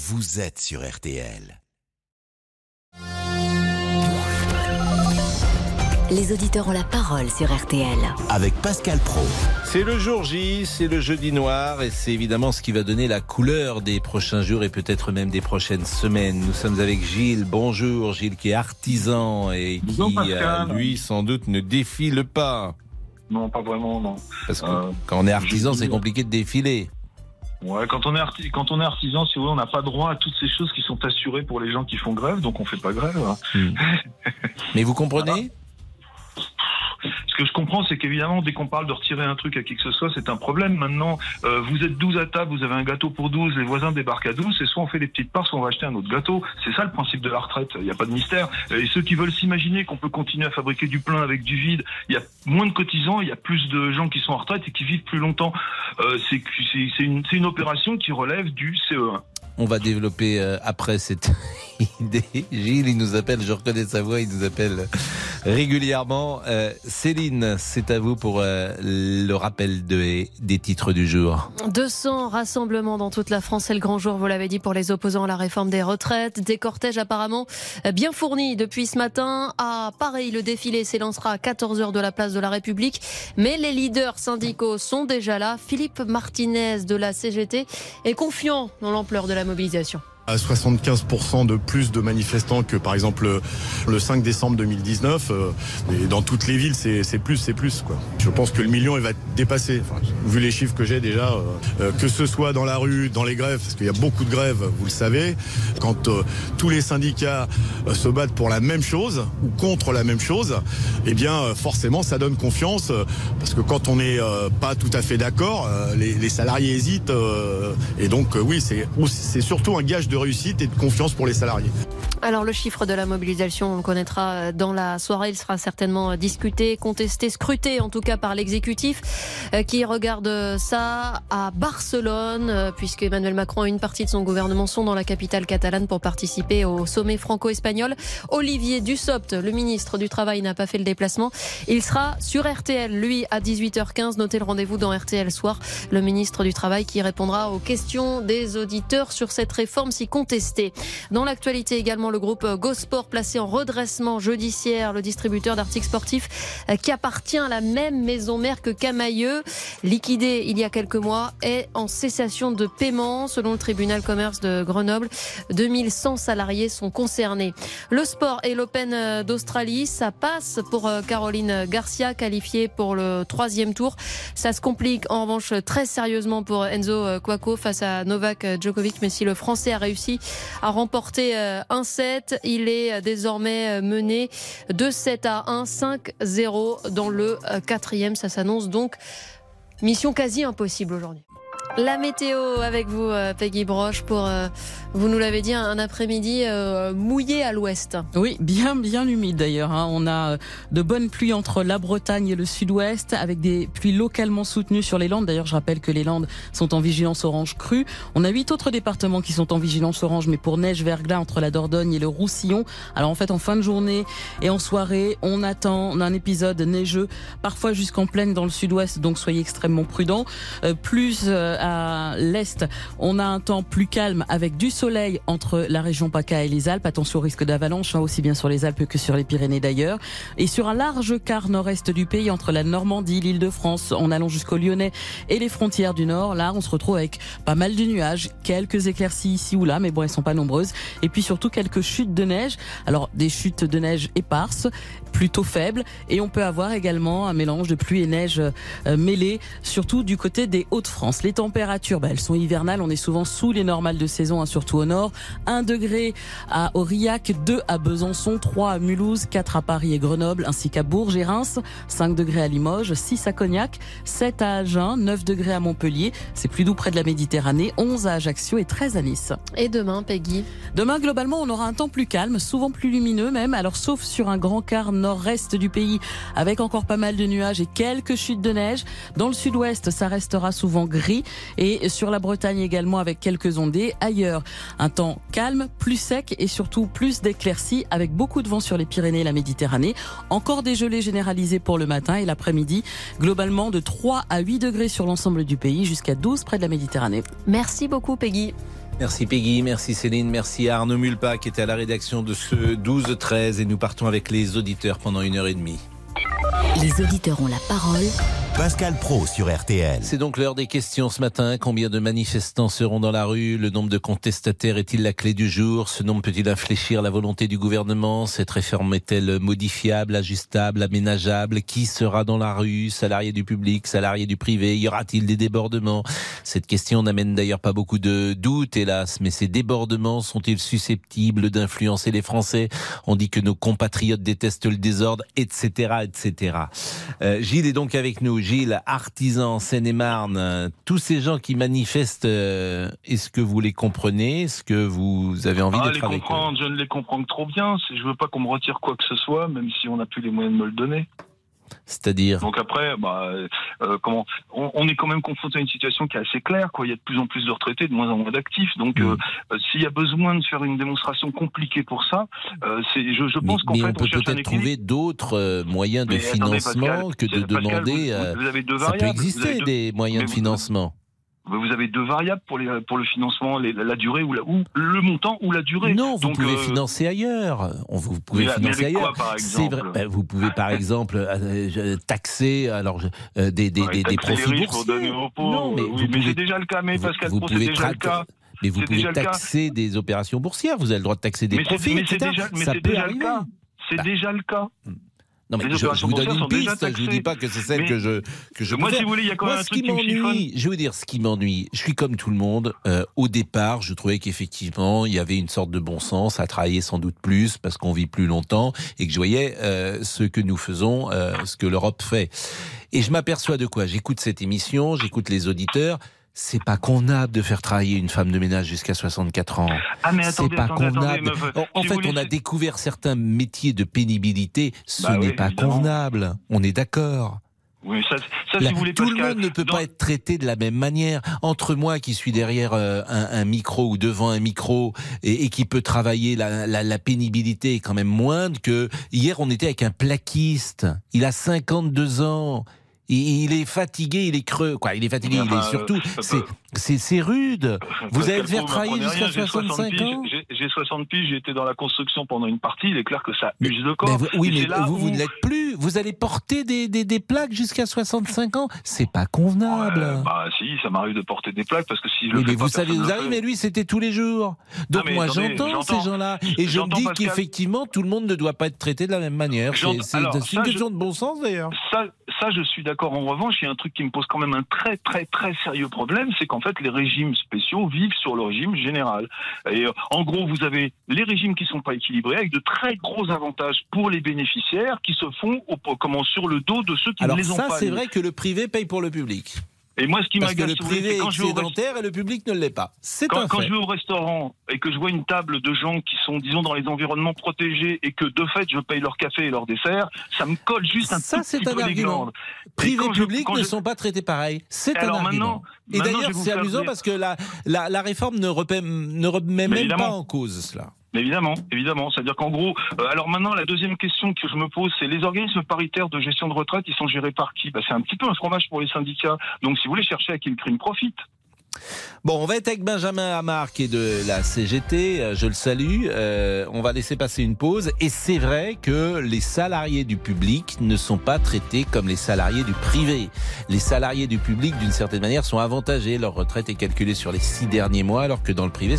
vous êtes sur RTL. Les auditeurs ont la parole sur RTL. Avec Pascal Pro. C'est le jour J, c'est le jeudi noir et c'est évidemment ce qui va donner la couleur des prochains jours et peut-être même des prochaines semaines. Nous sommes avec Gilles. Bonjour Gilles qui est artisan et Bonjour, qui, Pascal. euh, lui, sans doute ne défile pas. Non, pas vraiment, non. Parce que Euh, quand on est artisan, c'est compliqué de défiler. Ouais, quand on est arti- quand on est artisan, si vous voulez, on n'a pas droit à toutes ces choses qui sont assurées pour les gens qui font grève, donc on fait pas grève. hein. Mais vous comprenez? Ce que je comprends, c'est qu'évidemment, dès qu'on parle de retirer un truc à qui que ce soit, c'est un problème. Maintenant, euh, vous êtes 12 à table, vous avez un gâteau pour 12, les voisins débarquent à 12, et soit on fait des petites parts, soit on va acheter un autre gâteau. C'est ça le principe de la retraite. Il n'y a pas de mystère. Et ceux qui veulent s'imaginer qu'on peut continuer à fabriquer du plein avec du vide, il y a moins de cotisants, il y a plus de gens qui sont en retraite et qui vivent plus longtemps. Euh, c'est une, une opération qui relève du E CE1. On va développer euh, après cette idée. Gilles, il nous appelle, je reconnais sa voix, il nous appelle régulièrement. Euh, Céline, c'est à vous pour euh, le rappel de- des titres du jour. 200 rassemblements dans toute la France, c'est le grand jour, vous l'avez dit, pour les opposants à la réforme des retraites. Des cortèges apparemment bien fournis depuis ce matin. À Paris, le défilé s'élancera à 14h de la place de la République. Mais les leaders syndicaux sont déjà là. Philippe Martinez de la CGT est confiant dans l'ampleur de la mobilisation. À 75% de plus de manifestants que par exemple le, le 5 décembre 2019. euh, et dans toutes les villes, c'est plus, c'est plus. Quoi. Je pense que le million, il va dépassé. Enfin, vu les chiffres que j'ai déjà, euh, euh, que ce soit dans la rue, dans les grèves, parce qu'il y a beaucoup de grèves, vous le savez, quand euh, tous les syndicats euh, se battent pour la même chose ou contre la même chose, eh bien euh, forcément ça donne confiance, parce que quand on n'est pas tout à fait d'accord, les, les salariés hésitent, et donc oui, c'est surtout un gage de réussite et de confiance pour les salariés. Alors le chiffre de la mobilisation, on le connaîtra dans la soirée. Il sera certainement discuté, contesté, scruté en tout cas par l'exécutif euh, qui regarde ça à Barcelone euh, puisque Emmanuel Macron et une partie de son gouvernement sont dans la capitale catalane pour participer au sommet franco-espagnol. Olivier Dussopt, le ministre du Travail, n'a pas fait le déplacement. Il sera sur RTL, lui, à 18h15. Notez le rendez-vous dans RTL Soir. Le ministre du Travail qui répondra aux questions des auditeurs sur cette réforme si contestée. Dans l'actualité également, le groupe Gosport placé en redressement judiciaire, le distributeur d'articles sportifs euh, qui appartient à la même maison mère que Camailleux, liquidé il y a quelques mois, est en cessation de paiement selon le tribunal commerce de Grenoble. 2100 salariés sont concernés. Le sport et l'Open euh, d'Australie, ça passe pour euh, Caroline Garcia, qualifiée pour le troisième tour. Ça se complique en revanche très sérieusement pour Enzo euh, Cuoco face à Novak Djokovic, mais si le Français a réussi à remporter euh, un set, il est euh, désormais mené de 7 à 1, 5-0 dans le euh, quatrième. Ça s'annonce donc mission quasi impossible aujourd'hui. La météo avec vous, euh, Peggy Broche, pour, euh, vous nous l'avez dit, un après-midi euh, mouillé à l'ouest. Oui, bien bien humide d'ailleurs. hein. On a de bonnes pluies entre la Bretagne et le sud-ouest, avec des pluies localement soutenues sur les Landes. D'ailleurs, je rappelle que les Landes sont en vigilance orange crue. On a huit autres départements qui sont en vigilance orange, mais pour neige verglas entre la Dordogne et le Roussillon. Alors en fait, en fin de journée et en soirée, on attend un épisode neigeux, parfois jusqu'en plaine dans le sud-ouest, donc soyez extrêmement prudents. Plus l'est, on a un temps plus calme avec du soleil entre la région PACA et les Alpes. Attention au risque d'avalanche, hein, aussi bien sur les Alpes que sur les Pyrénées d'ailleurs. Et sur un large quart nord-est du pays, entre la Normandie, l'île de France, en allant jusqu'au Lyonnais et les frontières du nord, là, on se retrouve avec pas mal de nuages, quelques éclaircies ici ou là, mais bon, elles sont pas nombreuses. Et puis surtout quelques chutes de neige. Alors, des chutes de neige éparses, plutôt faibles, et on peut avoir également un mélange de pluie et neige euh, mêlée, surtout du côté des Hauts-de-France. Températures, bah, elles sont hivernales, on est souvent sous les normales de saison, hein, surtout au nord. 1 degré à Aurillac, 2 à Besançon, 3 à Mulhouse, 4 à Paris et Grenoble, ainsi qu'à Bourges et Reims, 5 degrés à Limoges, 6 à Cognac, 7 à Agen, 9 degrés à Montpellier, c'est plus doux près de la Méditerranée, 11 à Ajaccio et 13 à Nice. Et demain, Peggy? Demain, globalement, on aura un temps plus calme, souvent plus lumineux même, alors sauf sur un grand quart nord-est du pays, avec encore pas mal de nuages et quelques chutes de neige. Dans le sud-ouest, ça restera souvent gris, et sur la Bretagne également avec quelques ondées. Ailleurs, un temps calme, plus sec et surtout plus d'éclaircies, avec beaucoup de vent sur les Pyrénées et la Méditerranée. Encore des gelées généralisées pour le matin et l'après-midi, globalement de 3 à 8 degrés sur l'ensemble du pays, jusqu'à 12 près de la Méditerranée. Merci beaucoup, Peggy. Merci Peggy, merci Céline, merci à Arnaud Mulpa qui était à la rédaction de ce 12-13 et nous partons avec les auditeurs pendant une heure et demie. Les auditeurs ont la parole. Pascal Pro sur RTL. C'est donc l'heure des questions ce matin. Combien de manifestants seront dans la rue? Le nombre de contestataires est-il la clé du jour? Ce nombre peut-il infléchir la volonté du gouvernement? Cette réforme est-elle modifiable, ajustable, aménageable? Qui sera dans la rue? Salariés du public, salariés du privé Y aura-t-il des débordements? Cette question n'amène d'ailleurs pas beaucoup de doutes, hélas. Mais ces débordements sont-ils susceptibles d'influencer les Français? On dit que nos compatriotes détestent le désordre, etc., etc. Euh, Gilles est donc avec nous. Gilles, artisan Seine-et-Marne, tous ces gens qui manifestent, euh, est-ce que vous les comprenez? Est-ce que vous avez envie Ah, d'être avec eux? je ne les comprends que trop bien. Je veux pas qu'on me retire quoi que ce soit, même si on n'a plus les moyens de me le donner. C'est-à-dire Donc après, bah, euh, comment on, on est quand même confronté à une situation qui est assez claire. Quoi. Il y a de plus en plus de retraités, de moins en moins d'actifs. Donc, Mm. euh, euh, s'il y a besoin de faire une démonstration compliquée pour ça, euh, c'est, je, je mais, pense qu'en mais fait, on peut peut-être trouver d'autres moyens de Mais attendez, financement Pascal, que de Pascal, demander. vous- vous avez deux ça peut variables. Exister avez deux- des moyens de financement. Vous avez deux variables pour, les, pour le financement, les- la durée ou, la, ou le montant ou la durée. Non, vous Donc, pouvez euh, financer ailleurs. Vous pouvez mais- financer ailleurs. C'est vrai. Ben, vous pouvez par exemple euh, taxer alors euh, des, des, Ouais, des, des taxer les profits boursiers. Non, mais oui, vous mais pouvez c'est déjà le cas. Mais vous- Pascal vous c'est le cas. Mais vous C'est pouvez taxer des opérations boursières. Vous avez le droit de taxer des Mais c'est profits, mais c'est etc. déjà, mais Ça c'est peut déjà arriver. le cas. C'est Bah. déjà le cas. Non, mais je, vous donne une piste. Je vous dis pas que c'est celle Mais- que je que je Moi, si vous voulez, il y a quand même Moi, un ce truc qui m'ennuie, je vais vous dire ce qui m'ennuie. Je suis comme tout le monde. Euh, au départ, je trouvais qu'effectivement, il y avait une sorte de bon sens à travailler sans doute plus parce qu'on vit plus longtemps et que je voyais euh, ce que nous faisons, euh, ce que l'Europe fait. Et je m'aperçois de quoi? J'écoute cette émission, j'écoute les auditeurs. C'est pas convenable de faire travailler une femme de ménage jusqu'à 64 ans. Ah, mais attendez, pas attendez. En, fait, on a découvert certains métiers de pénibilité. Ce Bah n'est oui, pas évidemment. convenable. On est d'accord. Oui, ça, ça Là, si vous voulez, tout le monde ne peut dans- pas être traité de la même manière. Entre moi qui suis derrière euh, un, un micro ou devant un micro et, et qui peut travailler, la, la, la pénibilité est quand même moindre que hier on était avec un plaquiste. Il a 52 ans. Il, il est fatigué, il est creux. Quoi, il est fatigué, il Enfin, est surtout. euh, C'est rude. Vous Pascal allez le faire travailler jusqu'à rien, j'ai 65 piges, ans j'ai- J'ai 60 piges, j'ai été dans la construction pendant une partie, il est clair que ça use le corps. Mais vous- oui, mais vous, vous ne l'êtes plus. Vous allez porter des, des, des plaques jusqu'à 65 ans. C'est pas convenable. Ouais, bah si, ça m'arrive de porter des plaques parce que si je le Oui, fais mais pas, vous savez, vous le arrivez, mais lui, c'était tous les jours. Donc mais moi, j'entends ces gens-là. Et je me dis qu'effectivement, tout le monde ne doit pas être traité de la même manière. C'est une question de bon sens, d'ailleurs. Ça, ça, je suis d'accord. En revanche, il y a un truc qui me pose quand même un très, très, très sérieux problème, c'est qu'en fait, les régimes spéciaux vivent sur le régime général. Et euh, en gros, vous avez les régimes qui sont pas équilibrés, avec de très gros avantages pour les bénéficiaires, qui se font au, comment, sur le dos de ceux qui Alors ne les ont ça, pas. c'est vrai que le privé paye pour le public. Et moi, ce qui m'agace, le privé est quand je vais au rest- excédentaire et le public ne l'est pas. C'est Quand, un quand je vais au restaurant et que je vois une table de gens qui sont, disons, dans les environnements protégés et que de fait je paye leur café et leur dessert, ça me colle juste un Ça, petit un peu les argument. glandes. Privé et public ne je- sont pas traités pareil. C'est un Alors argument. et d'ailleurs, c'est amusant dire- parce que la, la, la réforme ne remet, ne remet même évidemment. pas en cause cela. Évidemment, évidemment. C'est-à-dire qu'en gros, euh, alors maintenant, la deuxième question que je me pose, c'est les organismes paritaires de gestion de retraite, ils sont gérés par qui? Bah, C'est un petit peu un fromage pour les syndicats. Donc, si vous voulez chercher à qui le crime profite. Bon, on va être avec Benjamin Hamar qui est de la CGT, euh, je le salue. Euh, on va laisser passer une pause. Et c'est vrai que les salariés du public ne sont pas traités comme les salariés du privé. Les salariés du public, d'une certaine manière, sont avantagés. Leur retraite est calculée sur les six derniers mois, alors que dans le privé,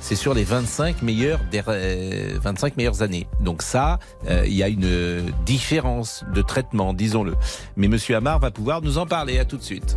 c'est sur les 25 meilleures, der- euh, 25 meilleures années. Donc ça, euh, il y a une différence de traitement, disons-le. Mais Monsieur Hamar va pouvoir nous en parler. À tout de suite.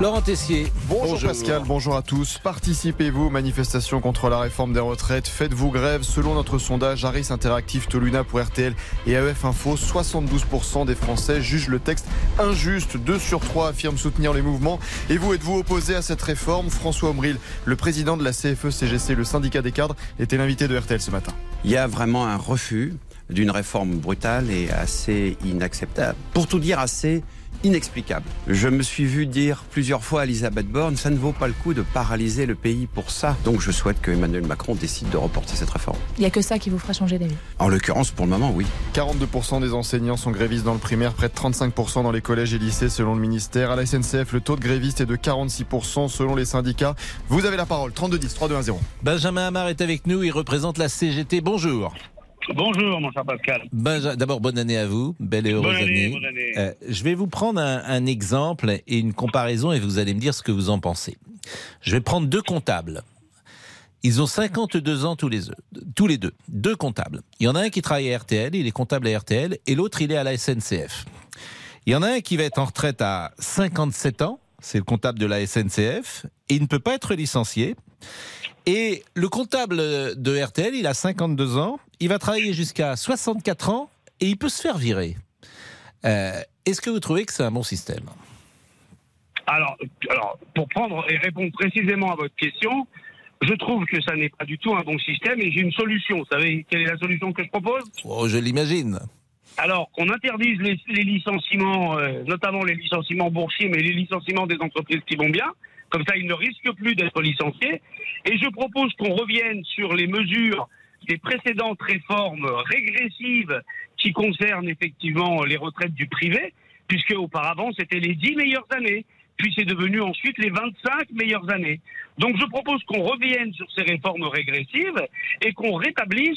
Laurent Tessier. Bonjour, Pascal, bonjour à tous. Participez-vous aux manifestations contre la réforme des retraites. Faites-vous grève. Selon notre sondage Harris Interactive Toluna pour RTL et AEF Info, 72% des Français jugent le texte injuste. 2 sur 3 affirment soutenir les mouvements. Et vous, êtes-vous opposé à cette réforme? François Omril, le président de la CFE-CGC, le syndicat des cadres, était l'invité de RTL ce matin. Il y a vraiment un refus d'une réforme brutale et assez inacceptable. Pour tout dire, assez inexplicable. Je me suis vu dire plusieurs fois à Elisabeth Borne, ça ne vaut pas le coup de paralyser le pays pour ça. Donc je souhaite que Emmanuel Macron décide de reporter cette réforme. Il n'y a que ça qui vous fera changer d'avis En l'occurrence, pour le moment, oui. 42% des enseignants sont grévistes dans le primaire, près de 35% dans les collèges et lycées selon le ministère. À la SNCF, le taux de grévistes est de 46% selon les syndicats. Vous avez la parole, 3210, 3210. Benjamin Hamar est avec nous, il représente la CGT. Bonjour. Bonjour, mon cher Pascal. D'abord, bonne année à vous, belle et heureuse bonne année. année. Bonne année. Euh, je vais vous prendre un, un, exemple et une comparaison et vous allez me dire ce que vous en pensez. Je vais prendre deux comptables. Ils ont 52 ans tous les, tous les deux, deux comptables. Il y en a un qui travaille à RTL, il est comptable à RTL, et l'autre il est à la SNCF. Il y en a un qui va être en retraite à 57 ans, c'est le comptable de la SNCF, et il ne peut pas être licencié. Et le comptable de RTL, il a 52 ans, il va travailler jusqu'à 64 ans et il peut se faire virer. Euh, Est-ce que vous trouvez que c'est un bon système? Alors, alors, pour prendre et répondre précisément à votre question, je trouve que ça n'est pas du tout un bon système et j'ai une solution. Vous savez quelle est la solution que je propose? Oh, Je l'imagine. Alors, qu'on interdise les, les licenciements, euh, notamment les licenciements boursiers, mais les licenciements des entreprises qui vont bien. Comme ça, ils ne risquent plus d'être licenciés. Et je propose qu'on revienne sur les mesures des précédentes réformes régressives qui concernent effectivement les retraites du privé, puisque auparavant, c'était les 10 meilleures années puis c'est devenu ensuite les 25 meilleures années. Donc je propose qu'on revienne sur ces réformes régressives et qu'on rétablisse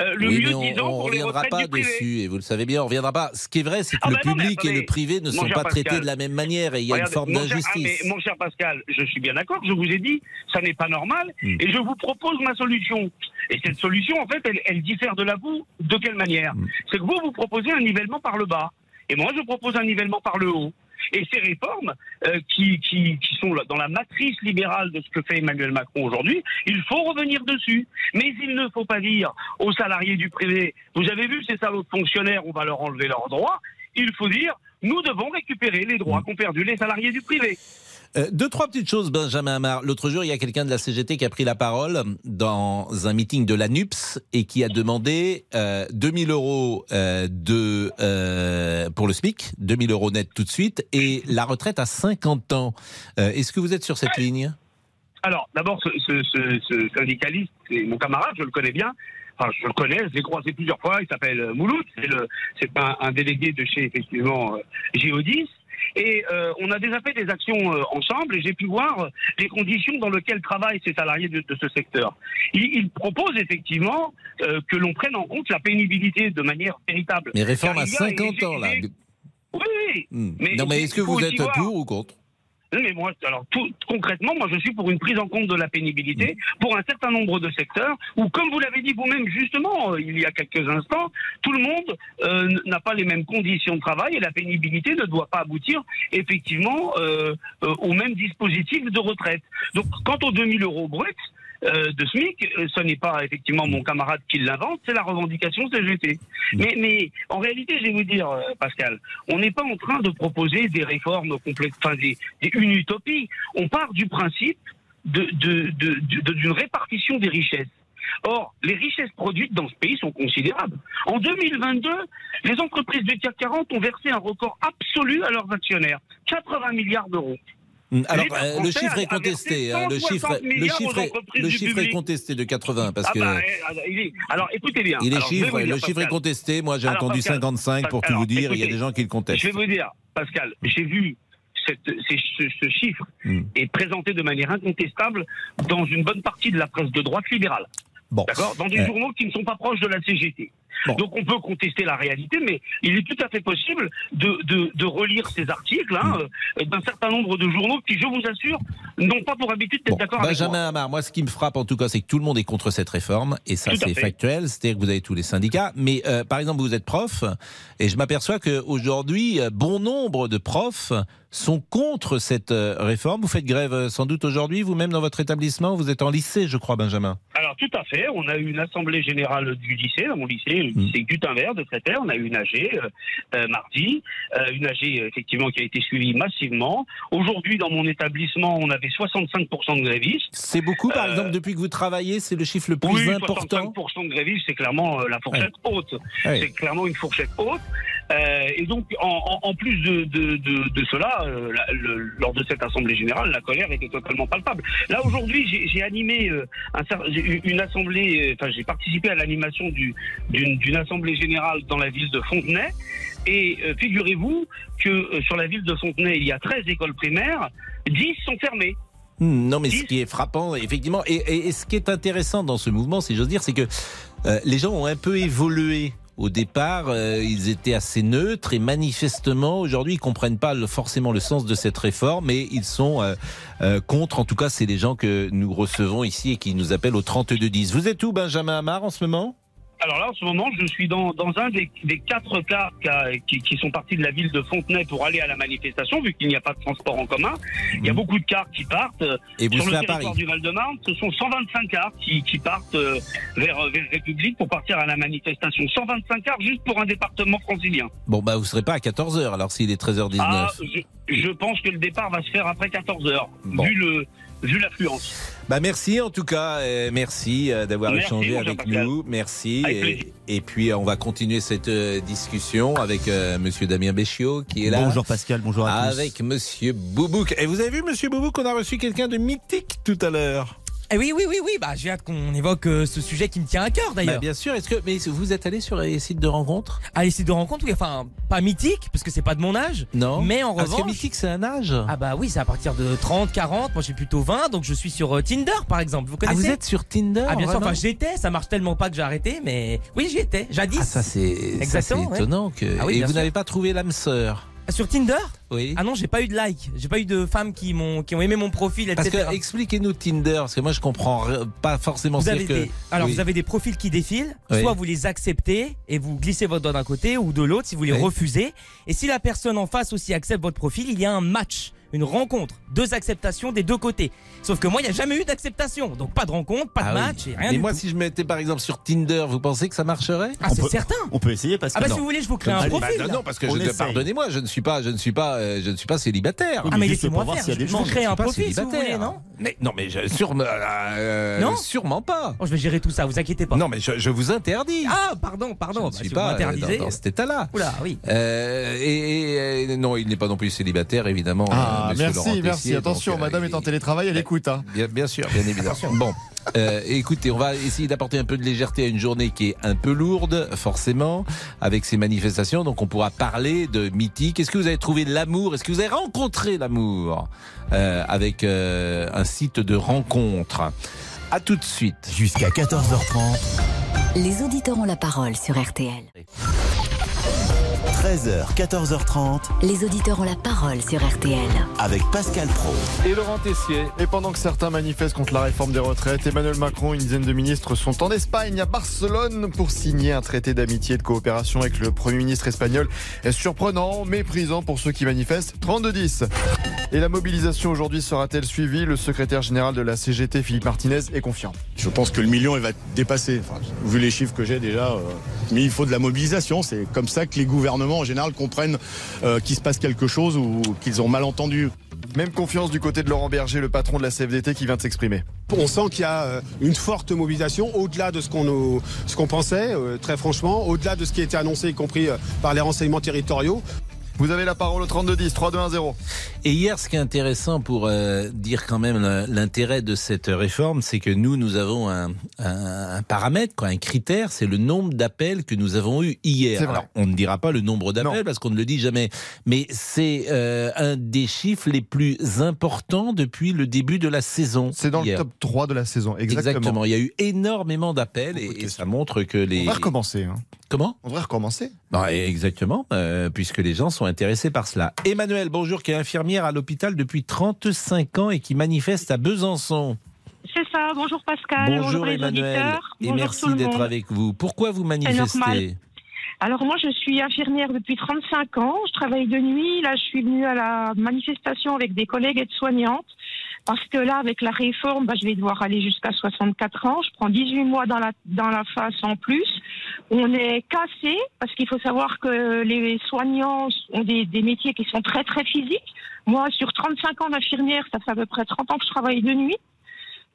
euh, le oui, mieux disant pour les reviendra retraites pas du privé. dessus et vous le savez bien, on reviendra pas. Ce qui est vrai, c'est que Ah le non, mais public et le privé ne sont pas traités de la même manière et il y a Regardez, une forme ah, d'injustice. mais mon cher Pascal, je suis bien d'accord, je vous ai dit, ça n'est pas normal, Mm. et je vous propose ma solution. Et cette solution, en fait, elle, elle diffère de la vous. De quelle manière Mm. C'est que vous, vous proposez un nivellement par le bas, et moi, je propose un nivellement par le haut. Et ces réformes, euh, qui, qui, qui sont dans la matrice libérale de ce que fait Emmanuel Macron aujourd'hui, il faut revenir dessus. Mais il ne faut pas dire aux salariés du privé, vous avez vu ces salauds de fonctionnaires, on va leur enlever leurs droits. Il faut dire, nous devons récupérer les droits qu'ont perdus les salariés du privé. Euh, deux, trois petites choses, Benjamin Amar. L'autre jour, il y a quelqu'un de la CGT qui a pris la parole dans un meeting de l'ANUPS et qui a demandé euh, 2000 euros euh, de, euh, pour le SMIC, 2000 euros net tout de suite, et la retraite à 50 ans. Est-ce que vous êtes sur cette ligne? Alors, d'abord, ce, syndicaliste, c'est mon camarade, je le connais bien. Enfin, je le connais, je l'ai croisé plusieurs fois. Il s'appelle Mouloud. C'est un, délégué de chez, effectivement, euh, Géodis. Et euh, on a déjà fait des actions euh, ensemble et j'ai pu voir euh, les conditions dans lesquelles travaillent ces salariés de, de ce secteur. Il, il propose effectivement euh, que l'on prenne en compte la pénibilité de manière véritable. Mais réforme à il y a- 50 j'ai- ans, là. Oui, oui. Hmm. Mais non, mais est-ce que vous êtes pour ou contre? Non, mais moi, alors tout, concrètement, moi je suis pour une prise en compte de la pénibilité pour un certain nombre de secteurs où, comme vous l'avez dit vous-même justement euh, il y a quelques instants, tout le monde euh, n'a pas les mêmes conditions de travail et la pénibilité ne doit pas aboutir effectivement euh, euh, au même dispositif de retraite. Donc, quant aux 2000 euros bruts, euh, de SMIC, euh, ce n'est pas effectivement mon camarade qui l'invente, c'est la revendication CGT. Mais, mais en réalité, je vais vous dire, euh, Pascal, on n'est pas en train de proposer des réformes complètes, enfin des, une utopie. On part du principe d'une répartition des richesses. Or, les richesses produites dans ce pays sont considérables. En 2022, les entreprises du CAC 40 ont versé un record absolu à leurs actionnaires, 80 milliards d'euros. Hmm, Alors, euh, le chiffre est contesté. hein, le 160 chiffre, le est, le chiffre contesté de 80 parce Ah que bah, eh, alors, il est- alors écoutez bien. il est Alors, chiffre, le chiffre est contesté. Moi, j'ai entendu Pascal, 55 pour tout alors, vous dire. il y a des gens qui le contestent. Je vais vous dire, Pascal, j'ai vu cette- ce, ce chiffre Hmm. est présenté de manière incontestable dans une bonne partie de la presse de droite libérale. Bon. D'accord? Dans des Euh. journaux qui ne sont pas proches de la CGT. Bon. Donc on peut contester la réalité, mais il est tout à fait possible de, de, de relire ces articles hein, euh, d'un certain nombre de journaux qui, je vous assure, n'ont pas pour habitude d'être Bon, d'accord avec moi. Benjamin Hamar, moi ce qui me frappe en tout cas, c'est que tout le monde est contre cette réforme, et ça c'est factuel, c'est-à-dire que vous avez tous les syndicats, mais euh, par exemple vous êtes prof, et je m'aperçois qu'aujourd'hui, euh, bon nombre de profs sont contre cette euh, réforme. Vous faites grève euh, sans doute aujourd'hui, vous-même dans votre établissement, vous êtes en lycée je crois Benjamin. Alors tout à fait, on a eu une assemblée générale du lycée, dans mon lycée, le Mm. lycée Gutenberg de Créteil, on a eu une AG euh, mardi, euh, une AG effectivement qui a été suivie massivement. Aujourd'hui dans mon établissement, on avait 65% de grévistes. C'est beaucoup par Euh, exemple depuis que vous travaillez, c'est le chiffre le plus Oui, important 65% de grévistes, c'est clairement la fourchette haute. Ouais. C'est clairement une fourchette haute. Euh, et donc, en, plus de, de, de, de cela, euh, la- le- lors de cette assemblée générale, la colère était totalement palpable. Là, aujourd'hui, j'ai- animé euh, un, une assemblée, enfin, j'ai participé à l'animation du- d'une assemblée générale dans la ville de Fontenay. Et euh, figurez-vous que euh, sur la ville de Fontenay, il y a 13 écoles primaires, 10 sont fermées. Hmm, Non, mais ce qui est frappant, effectivement, et, et- et ce qui est intéressant dans ce mouvement, si j'ose dire, c'est que euh, les gens ont un peu évolué. Au départ, euh, ils étaient assez neutres et manifestement, aujourd'hui, ils comprennent pas forcément le sens de cette réforme, mais ils sont euh, euh, contre. En tout cas, c'est les gens que nous recevons ici et qui nous appellent au 3210. Vous êtes où, Benjamin Amar, en ce moment? Alors là, en ce moment, je suis dans, dans un des, des quatre cars qui, qui, qui sont partis de la ville de Fontenay pour aller à la manifestation, vu qu'il n'y a pas de transport en commun. Il y a beaucoup de cars qui partent. euh, Et vous Sur le territoire Paris du Val-de-Marne, ce sont 125 cars qui, qui partent euh, vers, vers République pour partir à la manifestation. 125 cars juste pour un département francilien. Bon, bah, vous serez pas à 14h, alors s'il est 13h19. Ah, je, je pense que le départ va se faire après 14 heures, Bon. vu le vu l'affluence. Bah merci en tout cas, euh, merci euh, d'avoir Merci, échangé avec nous, merci. Avec Et, puis on va continuer cette euh, discussion avec euh, Monsieur Damien Béchiot qui est là. Bonjour Pascal, bonjour à tous. Avec Monsieur Boubouk. Et vous avez vu Monsieur Boubouk, on a reçu quelqu'un de mythique tout à l'heure. Eh oui, oui, oui, oui, bah j'ai hâte qu'on évoque euh, ce sujet qui me tient à cœur Bah, d'ailleurs. bien sûr. Est-ce que mais vous êtes allé sur les sites de rencontres? À les sites de rencontre, oui, enfin, pas mythique, parce que c'est pas de mon âge. Non. Mais en Parce que revanche. mythique c'est un âge. Ah bah oui, c'est à partir de 30, 40, moi j'ai plutôt 20, donc je suis sur euh, Tinder par exemple. Vous Ah, connaissez vous êtes sur Tinder Ah bien sûr, enfin j'étais, ça marche tellement pas que j'ai arrêté, mais oui j'y étais, jadis. Ah ça c'est ça, ouais. étonnant que Ah oui, et vous n'avez pas trouvé l'âme sœur. Sur Tinder Oui. Ah non, j'ai pas eu de like, j'ai pas eu de femmes qui m'ont qui ont aimé mon profil, Parce que expliquez-nous Tinder, parce que moi je comprends pas forcément Vous ce avez que. des, alors Oui. vous avez des profils qui défilent, Oui. soit vous les acceptez et vous glissez votre doigt d'un côté ou de l'autre si vous les Oui. refusez. Et si la personne en face aussi accepte votre profil, il y a un match, une rencontre, deux acceptations des deux côtés. Sauf que moi, il n'y a jamais eu d'acceptation, donc pas de rencontre, pas de Ah oui. match, et rien du moi, tout. si je mettais par exemple sur Tinder, vous pensez que ça marcherait? Ah, c'est certain. On peut essayer Ah Pascal. bah Non. si vous voulez, je vous crée un Allez, profil. Bah, là. non, parce que pardonnez-moi, je ne suis pas, je ne suis pas, euh, je ne suis pas célibataire. Oui, Ah mais laissez-moi faire, a je vous gens. crée un profil si vous voulez, non? Mais non, mais je, sûrement, euh, Non? sûrement pas. Oh, Je vais gérer tout ça, vous inquiétez pas. Non, mais je, je vous interdis. Ah, pardon, pardon. je ne bah, suis si vous pas euh, dans, cet état-là. Oula, oui. Et, et- et- non, il n'est pas non plus célibataire, évidemment. Ah, euh, Laurent merci, merci. Tessier, Attention, donc, euh, madame est en il- télétravail, elle écoute. Hein. Bien, bien sûr, bien évidemment. Bon, euh, écoutez, on va essayer d'apporter un peu de légèreté à une journée qui est un peu lourde, forcément, avec ces manifestations. Donc, on pourra parler de mythique. Est-ce que vous avez trouvé l'amour? Est-ce que vous avez rencontré l'amour euh, avec euh, un site de rencontre? À tout de suite. Jusqu'à 14h30, Les auditeurs ont la parole sur RTL. 13h, 14h30, Les auditeurs ont la parole sur RTL. avec Pascal Pro. Et Laurent Tessier. Et pendant que certains manifestent contre la réforme des retraites, Emmanuel Macron et une dizaine de ministres sont en Espagne, à Barcelone, pour signer un traité d'amitié et de coopération avec le Premier ministre espagnol. Est surprenant, méprisant pour ceux qui manifestent. 32-10. Et la mobilisation aujourd'hui sera-t-elle suivie? Le secrétaire général de la CGT, Philippe Martinez, est confiant. Je pense que le million, il va être dépassé. Enfin, vu les chiffres que j'ai déjà, euh, mais il faut de la mobilisation. C'est comme ça que les gouvernements, en général, comprennent euh, qu'il se passe quelque chose ou qu'ils ont mal entendu. Même confiance du côté de Laurent Berger, le patron de la CFDT, qui vient de s'exprimer. On sent qu'il y a euh, une forte mobilisation au-delà de ce qu'on pensait, très franchement, au-delà de ce qui a été annoncé, y compris par les renseignements territoriaux. Vous avez la parole au 32-10, 3-2-1-0. Et hier, ce qui est intéressant pour euh, dire quand même l'intérêt de cette réforme, c'est que nous, nous avons un, un- un paramètre, quoi, un critère, c'est le nombre d'appels que nous avons eu hier. Alors, on ne dira pas le nombre d'appels parce qu'on ne le dit jamais, mais c'est euh, un des chiffres les plus importants depuis le début de la saison. C'est dans hier. le top 3 de la saison, exactement. Il y a eu énormément d'appels et, ça montre que les. On va recommencer. hein. Comment? On devrait recommencer. Bah, Exactement, euh, puisque les gens sont intéressés par cela. Emmanuel, bonjour, qui est infirmière à l'hôpital depuis 35 ans et qui manifeste à Besançon. C'est ça, bonjour Pascal, bonjour Emmanuel, auditeurs, et bonjour merci d'être avec vous. Pourquoi vous manifestez Alors moi je suis infirmière depuis 35 ans, je travaille de nuit, là je suis venue à la manifestation avec des collègues aides-soignantes parce que là avec la réforme, bah, je vais devoir aller jusqu'à 64 ans, je prends 18 mois dans la, dans la face en plus. On est cassé parce qu'il faut savoir que les soignants ont des, des métiers qui sont très très physiques. Moi sur 35 ans d'infirmière, ça fait à peu près 30 ans que je travaille de nuit.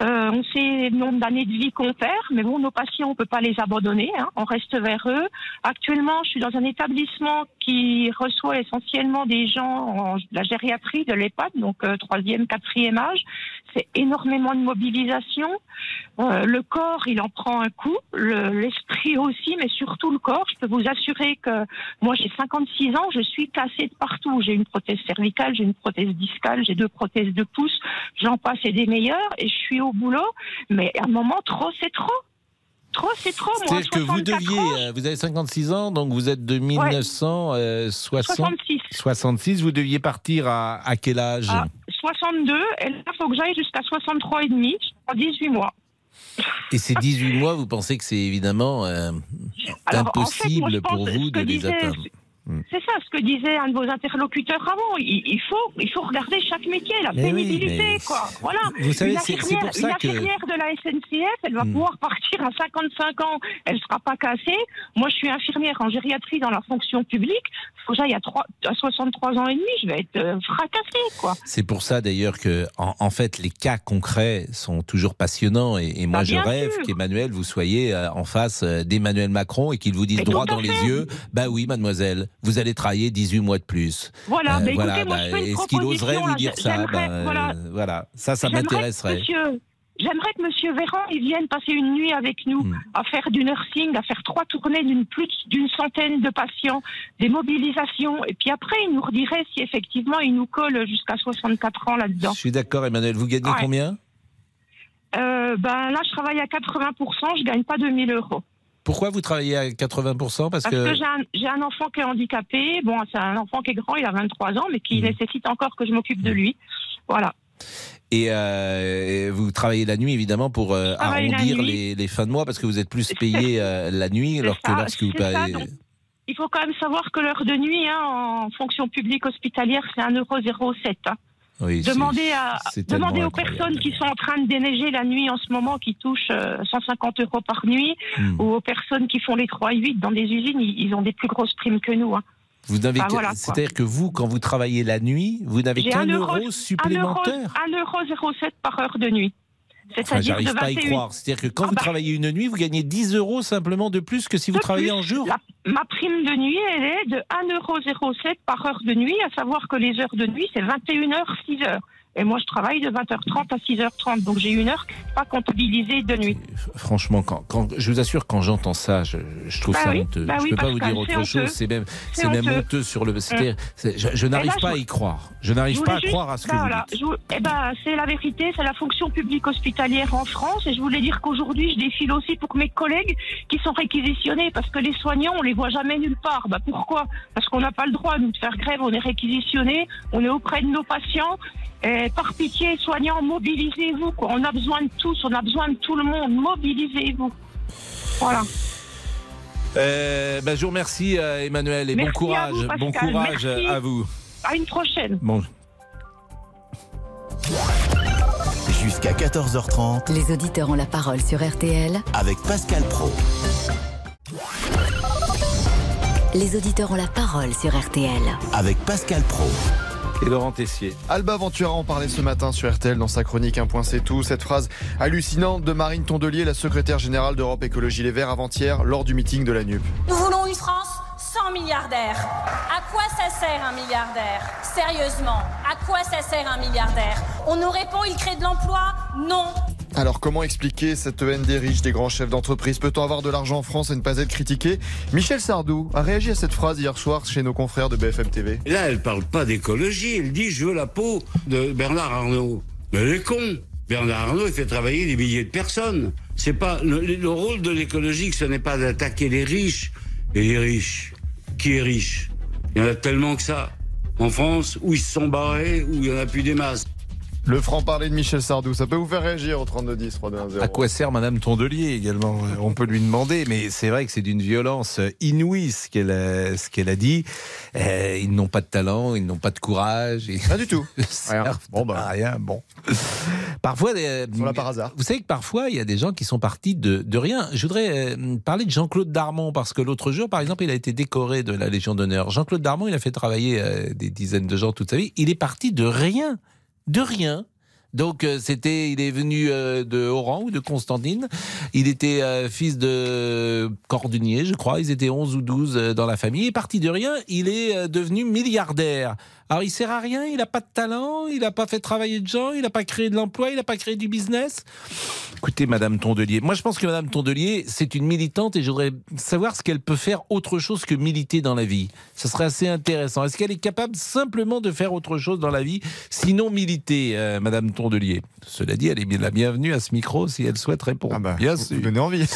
Euh, on sait le nombre d'années de vie qu'on perd, mais bon, nos patients, on peut pas les abandonner. Hein, on reste vers eux. Actuellement, je suis dans un établissement qui reçoit essentiellement des gens en la gériatrie de l'EHPAD, donc euh, troisième, quatrième âge. C'est énormément de mobilisation. Euh, le corps, il en prend un coup, le- l'esprit aussi, mais surtout le corps. Je peux vous assurer que moi, j'ai 56 ans, je suis cassée de partout. J'ai une prothèse cervicale, j'ai une prothèse discale, j'ai deux prothèses de pouce, j'en passe et des meilleurs, et je suis au boulot. Mais à un moment, trop, c'est trop. Trop, c'est trop. C'est-à-dire que vous 64 deviez, ans, euh, vous avez 56 ans, donc vous êtes de 1960, 66. 66. Vous deviez partir à, à quel âge à 62, et là, il faut que j'aille jusqu'à 63 et demi, en 18 mois. Et ces 18 mois, vous pensez que c'est évidemment euh, Alors, en fait, moi, impossible pour vous de les atteindre C'est ça ce que disait un de vos interlocuteurs avant. Il, il faut, il faut regarder chaque métier, la Mais pénibilité, quoi. Voilà. vous savez, une infirmière, pour ça une que- infirmière de la SNCF, elle va pouvoir partir à 55 ans, elle sera pas cassée. Moi, je suis infirmière en gériatrie dans la fonction publique. Il faut que j'aille à, trois- à 63 ans et demi, je vais être euh, fracassée, quoi. C'est pour ça d'ailleurs que, en, en fait, les cas concrets sont toujours passionnants. Et, et moi, Bah, je rêve qu'Emmanuel, vous soyez euh, en face euh, d'Emmanuel Macron et qu'il vous dise droit dans les yeux Bah oui, mademoiselle, vous allez travailler 18 mois de plus. Voilà, Euh, mais voilà, écoutez, moi, bah, je fais une Est-ce qu'il oserait vous dire ça? Bah, voilà. euh, voilà, ça, ça m'intéresserait. J'aimerais que Monsieur Véran il vienne passer une nuit avec nous Hmm. à faire du nursing, à faire trois tournées d'une plus d'une centaine de patients, des mobilisations, et puis après il nous redirait si effectivement il nous colle jusqu'à 64 ans là-dedans. Je suis d'accord, Emmanuel. Vous gagnez Ouais. combien? Euh, ben là je travaille à 80%, je gagne pas 2000 euros. Pourquoi vous travaillez à 80% Parce, Parce que, j'ai un, j'ai un enfant qui est handicapé, bon c'est un enfant qui est grand, il a 23 ans, mais qui Hmm. nécessite encore que je m'occupe de lui. Voilà. Et euh, vous travaillez la nuit, évidemment, pour euh, arrondir les, les fins de mois, parce que vous êtes plus payé euh, la nuit, alors que lorsque vous payez... Il faut quand même savoir que l'heure de nuit hein, en fonction publique hospitalière, c'est 1,07€. Hein. Oui, Demandez, à, demandez aux incroyable. personnes qui sont en train de déneiger la nuit en ce moment, qui touchent euh, 150 euros par nuit, Hmm. ou aux personnes qui font les 3 et 8 dans des usines, ils, ont des plus grosses primes que nous. Hein. Vous n'avez voilà. C'est-à-dire que vous, quand vous travaillez la nuit, vous n'avez qu'un un euro, euro- supplémentaire 1,07€ par heure de nuit. Enfin, J'arrive pas à y 21 croire. C'est-à-dire que quand Ah vous bah. travaillez une nuit, vous gagnez 10 euros simplement de plus que si vous De travaillez plus, en jour la- ma prime de nuit, elle est de 1,07€ par heure de nuit, à savoir que les heures de nuit, c'est 21h, 6h. Et moi, je travaille de 20h30 à 6h30, donc j'ai une heure qui n'est pas comptabilisée de nuit. Franchement, quand, quand- je vous assure, quand j'entends ça, je, je trouve Bah ça oui, honteux. bah je oui, peux pas vous dire autre chose. C'est même, C'est même honteux. sur le. c'est- Je, je n'arrive là, pas je- à y croire. Je n'arrive pas à voulais croire à juste- ce que bah, vous voilà, dites. je eh ben, c'est la vérité, c'est la fonction publique hospitalière en France. Et je voulais dire qu'aujourd'hui, je défile aussi pour mes collègues qui sont réquisitionnés parce que les soignants, on les voit jamais nulle part. Bah, pourquoi? Parce qu'on n'a pas le droit, nous, de faire grève. On est réquisitionnés, on est auprès de nos patients. Et par pitié, soignants, mobilisez-vous. quoi. On a besoin de tous, on a besoin de tout le monde. Mobilisez-vous. Voilà. Euh, bah, je vous remercie, euh, Emmanuel, et Merci bon courage. vous, bon courage Merci. à vous. À une prochaine. Bon. Jusqu'à 14h30 Les auditeurs ont la parole sur RTL. avec Pascal Pro. Les auditeurs ont la parole sur RTL. Avec Pascal Pro. Et Laurent Tessier. Alba Ventura en parlait ce matin sur RTL dans sa chronique Un point c'est tout. Cette phrase hallucinante de Marine Tondelier, la secrétaire générale d'Europe Écologie Les Verts avant-hier lors du meeting de la NUP. Nous voulons une France sans milliardaires. À quoi ça sert un milliardaire? Sérieusement, à quoi ça sert un milliardaire? On nous répond il crée de l'emploi? Non. Alors comment expliquer cette haine des riches, des grands chefs d'entreprise? Peut-on avoir de l'argent en France et ne pas être critiqué? Michel Sardou a réagi à cette phrase hier soir chez nos confrères de BFM TV. Là, elle parle pas d'écologie, elle dit je veux la peau de Bernard Arnault. Mais elle est con. Bernard Arnault, il fait travailler des milliers de personnes. C'est pas le, le rôle de l'écologique, ce n'est pas d'attaquer les riches. Et les riches, qui est riche Il y en a tellement que ça. En France, où ils se sont barrés, où il y en a plus des masses. Le franc-parler de Michel Sardou, ça peut vous faire réagir au 3210 320 À quoi sert Madame Tondelier également? On peut lui demander, mais c'est vrai que c'est d'une violence inouïe ce qu'elle a, ce qu'elle a dit. Euh, ils n'ont pas de talent, ils n'ont pas de courage. Ils Rien du tout. rien. Bon, bah, rien. Bon. Parfois, euh, là par hasard. vous savez que parfois il y a des gens qui sont partis de, de rien. Je voudrais euh, parler de Jean-Claude Darmon parce que l'autre jour, par exemple, il a été décoré de la Légion d'honneur. Jean-Claude Darmon, il a fait travailler euh, des dizaines de gens toute sa vie. Il est parti de rien, de rien, Donc euh, c'était, il est venu euh, de Oran ou de Constantine. Il était euh, fils de cordonnier, je crois. Ils étaient 11 ou 12 euh, dans la famille. Et parti de rien, il est devenu milliardaire. Alors il sert à rien, il n'a pas de talent, il n'a pas fait travailler de gens, il n'a pas créé de l'emploi, il n'a pas créé du business. Écoutez, Madame Tondelier, moi je pense que Madame Tondelier, c'est une militante et je voudrais savoir ce qu'elle peut faire autre chose que militer dans la vie. Ça serait assez intéressant. Est-ce qu'elle est capable simplement de faire autre chose dans la vie, sinon militer, euh, Madame Tondelier? Cela dit, elle est bien la bienvenue à ce micro si elle souhaite répondre. bien sûr. Vous donnez envie.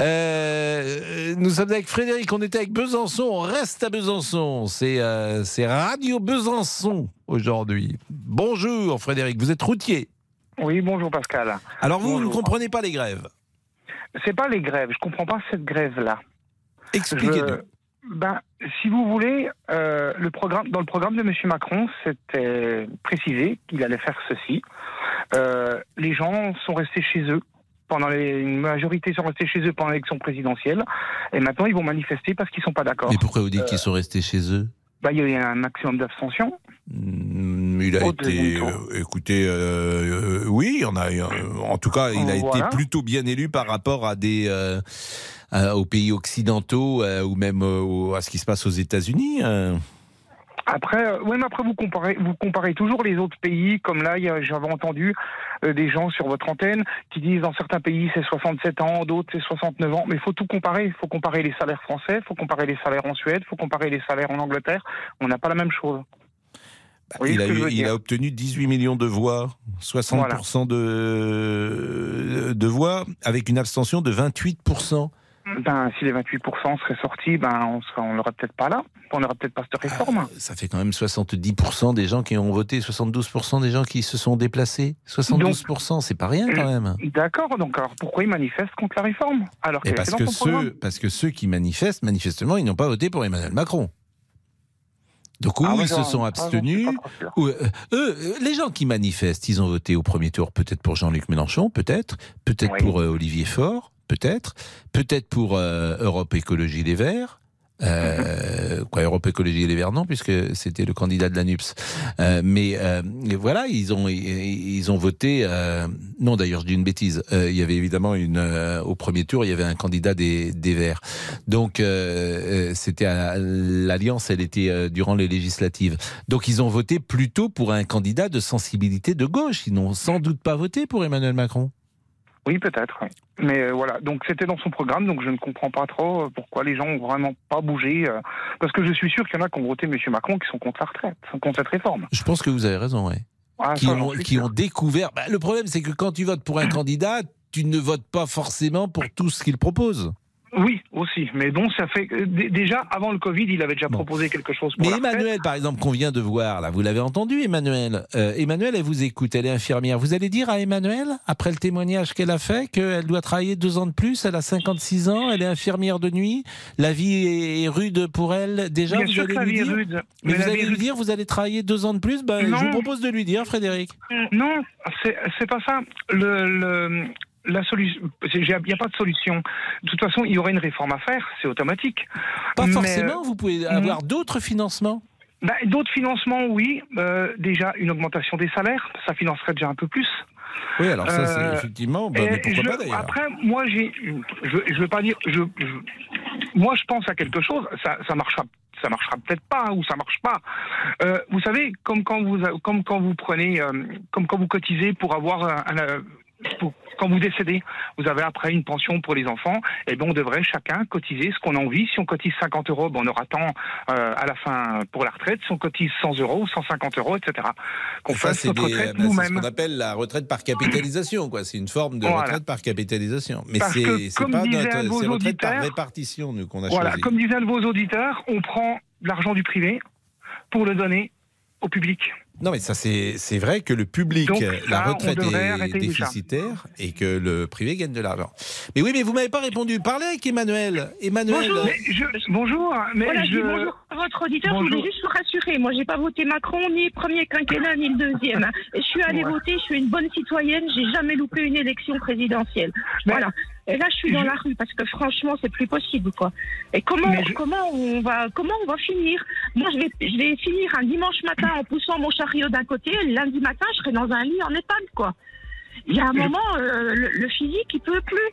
Euh, nous sommes avec Frédéric, on était avec Besançon, on reste à Besançon. C'est euh, c'est Radio Besançon aujourd'hui. Bonjour Frédéric, vous êtes routier. Oui, bonjour Pascal. Alors vous, ne comprenez pas les grèves C'est pas les grèves, je comprends pas cette grève-là. Expliquez-nous. Je- Ben, si vous voulez, euh, le programme, dans le programme de M. Macron, c'était précisé qu'il allait faire ceci. Euh, les gens sont restés chez eux. Pendant les, une majorité sont restés chez eux pendant l'élection présidentielle. Et maintenant, ils vont manifester parce qu'ils sont pas d'accord. Mais pourquoi vous dites Euh, qu'ils sont restés chez eux? Ben, Il y a eu un maximum d'abstention. Hmm, Il a été, euh, écoutez, euh, euh, oui, on a, en tout cas, il a Voilà. été plutôt bien élu par rapport à des, aux pays occidentaux ou même à ce qui se passe aux États-Unis. Après, euh, ouais, mais après vous comparez, vous comparez toujours les autres pays. Comme là, j'avais entendu euh, des gens sur votre antenne qui disent dans certains pays c'est 67 ans, d'autres c'est 69 ans. Mais il faut tout comparer. Il faut comparer les salaires français, il faut comparer les salaires en Suède, il faut comparer les salaires en Angleterre. On n'a pas la même chose. Voyez il, a eu- il a obtenu 18 millions de voix, 60% de, de voix, avec une abstention de 28%. Ben, si les 28% seraient sortis, ben on n'aurait peut-être pas là. On n'aurait peut-être pas cette réforme. Ça fait quand même 70% des gens qui ont voté, 72% des gens qui se sont déplacés. 72%, c'est pas rien quand même. D'accord. Donc alors pourquoi ils manifestent contre la réforme alors parce que, ceux, parce que ceux qui manifestent, manifestement, ils n'ont pas voté pour Emmanuel Macron. Donc, ou Ah, moi, ils se sont ah, abstenus, ou, euh, eux, euh, les gens qui manifestent, ils ont voté au premier tour peut-être pour Jean-Luc Mélenchon, peut-être, peut-être pour euh, Olivier Faure, peut-être, peut-être pour euh, Europe Écologie Les Verts. Euh, quoi, Europe Écologie Les Verts, non, puisque c'était le candidat de la NUPS. Euh, mais et voilà, ils ont ils, ont voté. non, d'ailleurs, je dis une bêtise. Il y avait évidemment une au premier tour, il y avait un candidat des, des Verts. Donc c'était l'alliance, elle était durant les législatives. Donc ils ont voté plutôt pour un candidat de sensibilité de gauche. Ils n'ont sans doute pas voté pour Emmanuel Macron. Oui, peut-être. oui. Mais euh, voilà, donc c'était dans son programme, donc je ne comprends pas trop euh, pourquoi les gens ont vraiment pas bougé. euh, parce que je suis sûr qu'il y en a qui ont voté M. Macron qui sont contre la retraite, contre cette réforme. Je pense que vous avez raison, ouais. Ah, qui ont découvert. Bah, le problème, c'est que quand tu votes pour un candidat, tu ne votes pas forcément pour tout ce qu'il propose. Oui, aussi. Mais bon, ça fait déjà avant le Covid, il avait déjà proposé quelque chose pour Mais la retraite. Emmanuel, par exemple, qu'on vient de voir, là, vous l'avez entendu, Emmanuel. Euh, Emmanuel, elle vous écoute, elle est infirmière. Vous allez dire à Emmanuel, après le témoignage qu'elle a fait, qu'elle doit travailler deux ans de plus, elle a 56 ans, elle est infirmière de nuit, la vie est est rude pour elle. Déjà, Bien vous sûr allez que la lui vie est dire. rude, Mais, mais vous allez est lui rude. dire, vous allez travailler deux ans de plus. Ben, je vous propose de lui dire, Frédéric. Non, c'est c'est pas ça. Le, le- la solution, il n'y a pas de solution. De toute façon, il y aurait une réforme à faire, c'est automatique. Pas Mais, forcément, vous pouvez euh, avoir d'autres financements. Ben, D'autres financements, oui. Euh, déjà, une augmentation des salaires, ça financerait déjà un peu plus. Oui, alors ça, c'est Euh, effectivement. bah, mais pourquoi je- pas d'ailleurs Après, moi, j'ai, je, je veux pas dire, je, je- moi, je pense à quelque chose. Ça, ça marchera, ça marchera peut-être pas hein, ou ça marche pas. Euh, vous savez, comme quand vous, comme quand vous prenez, euh, comme quand vous cotisez pour avoir un, un, pour- quand vous décédez, vous avez après une pension pour les enfants, et bien on devrait chacun cotiser ce qu'on a envie. Si on cotise 50 euros, ben on aura tant euh, à la fin pour la retraite. Si on cotise 100 euros, 150 euros, etc. Qu'on fasse notre des- retraite bah, c'est ce nous-mêmes. qu'on appelle la retraite par capitalisation. quoi. C'est une forme de Voilà. retraite par capitalisation. Mais c'est pas notre retraite par auditeurs- répartition nous qu'on a Voilà, choisi. comme disaient vos auditeurs, on prend l'argent du privé pour le donner au public. Non, mais ça, c'est c'est vrai que le public, Donc, euh, ça, la retraite est déficitaire et que le privé gagne de l'argent. Mais oui, mais vous m'avez pas répondu. Parlez avec Emmanuel. Emmanuel. Bonjour. Mais je, bonjour, mais voilà, je... je... dis bonjour à votre auditeur. Je voulais juste vous rassurer. Moi, j'ai pas voté Macron, ni le premier quinquennat, ni le deuxième. Je suis allée Ouais. voter. Je suis une bonne citoyenne. J'ai jamais loupé une élection présidentielle. Voilà. Et là, je suis dans je- la rue parce que franchement, c'est plus possible, quoi. Et comment, je- comment on va, comment on va finir? Moi, je vais, je vais finir un dimanche matin en poussant mon char période d'un côté, le lundi matin, je serai dans un lit en EHPAD, quoi. Il y a un moment, euh, le, le physique, il peut plus.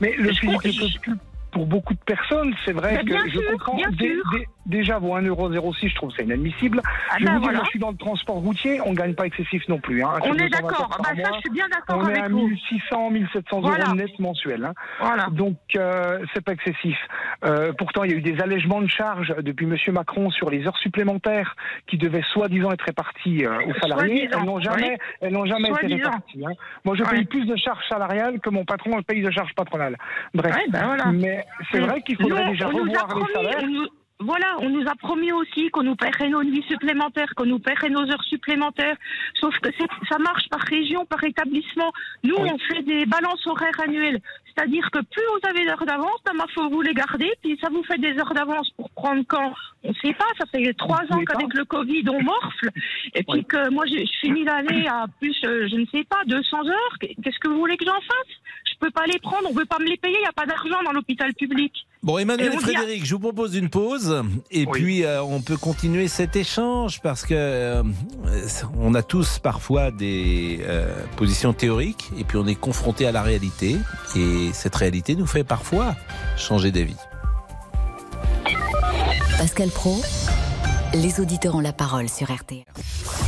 Mais le Je physique ne peut plus pour beaucoup de personnes, c'est vrai Mais que bien je sûr, comprends. bien sûr. Déjà, vos 1,06€, je trouve ça inadmissible. Ah je ben vous voilà. moi, je suis dans le transport routier, on gagne pas excessif non plus. Hein, On est 220 d'accord. Bah, ça, je suis bien d'accord On est avec à vous. 1600, 1700 Voilà. euros net mensuels. Hein. Voilà. Donc, euh, c'est pas excessif. Euh, pourtant, il y a eu des allègements de charges depuis Monsieur Macron sur les heures supplémentaires qui devaient soi-disant être réparties euh, aux salariés. Elles n'ont jamais, oui. elles n'ont jamais été réparties. hein. Moi, je Ouais. paye plus de charges salariales que mon patron paye de charges patronales. Bref. Ouais, ben voilà. Mais c'est vrai qu'il faudrait Nous, déjà revoir les salaires. nous- Voilà, on nous a promis aussi qu'on nous paierait nos nuits supplémentaires, qu'on nous paierait nos heures supplémentaires. Sauf que c'est- ça marche par région, par établissement. Nous, on fait des balances horaires annuelles. C'est-à-dire que plus vous avez d'heures d'avance, ben, il faut vous les garder. Puis ça vous fait des heures d'avance pour prendre quand On ne sait pas. Ça fait trois ans qu'avec le Covid, on morfle. Et puis que moi, je, je finis l'année à plus, euh, je ne sais pas, 200 heures. Qu'est-ce que vous voulez que j'en fasse? Peux pas les prendre. On veut pas me les payer. Il n'y a pas d'argent dans l'hôpital public. Bon, Emmanuel Et Frédéric, je vous propose une pause et puis euh, on peut continuer cet échange parce que euh, on a tous parfois des euh, positions théoriques et puis on est confronté à la réalité et cette réalité nous fait parfois changer d'avis. Pascal Pro, les auditeurs ont la parole sur RTL.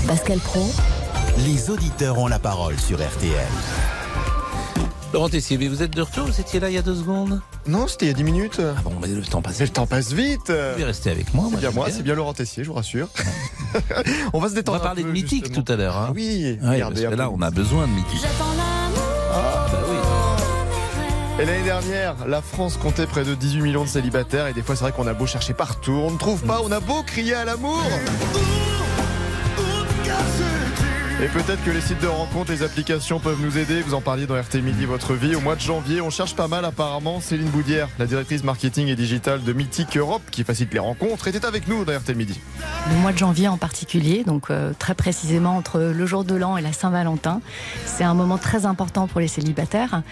Pascal Pro, Les auditeurs ont la parole sur RTL. Laurent Tessier, mais vous êtes de retour Vous étiez là il y a deux secondes Non, c'était il y a 10 minutes. Ah bon, mais le temps passe. Mais le temps passe vite. Vous pouvez rester avec moi. C'est bien moi, c'est bien Laurent Tessier, je vous rassure. on va se On détendre. va parler un de mythique justement. tout à l'heure. hein. Oui, Ouais, regardez parce que là, on a besoin de mythique. Ah, bah oui. Et l'année dernière, la France comptait près de 18 millions de célibataires et des fois c'est vrai qu'on a beau chercher partout, on ne trouve pas, on a beau crier à l'amour. Et peut-être que les sites de rencontres, les applications peuvent nous aider. Vous en parliez dans RT Midi, votre vie. Au mois de janvier, on cherche pas mal apparemment. Céline Boudière, la directrice marketing et digitale de Mythique Europe, qui facilite les rencontres, était avec nous dans RT Midi. Le mois de janvier en particulier, donc euh, très précisément entre le jour de l'an et la Saint-Valentin, c'est un moment très important pour les célibataires.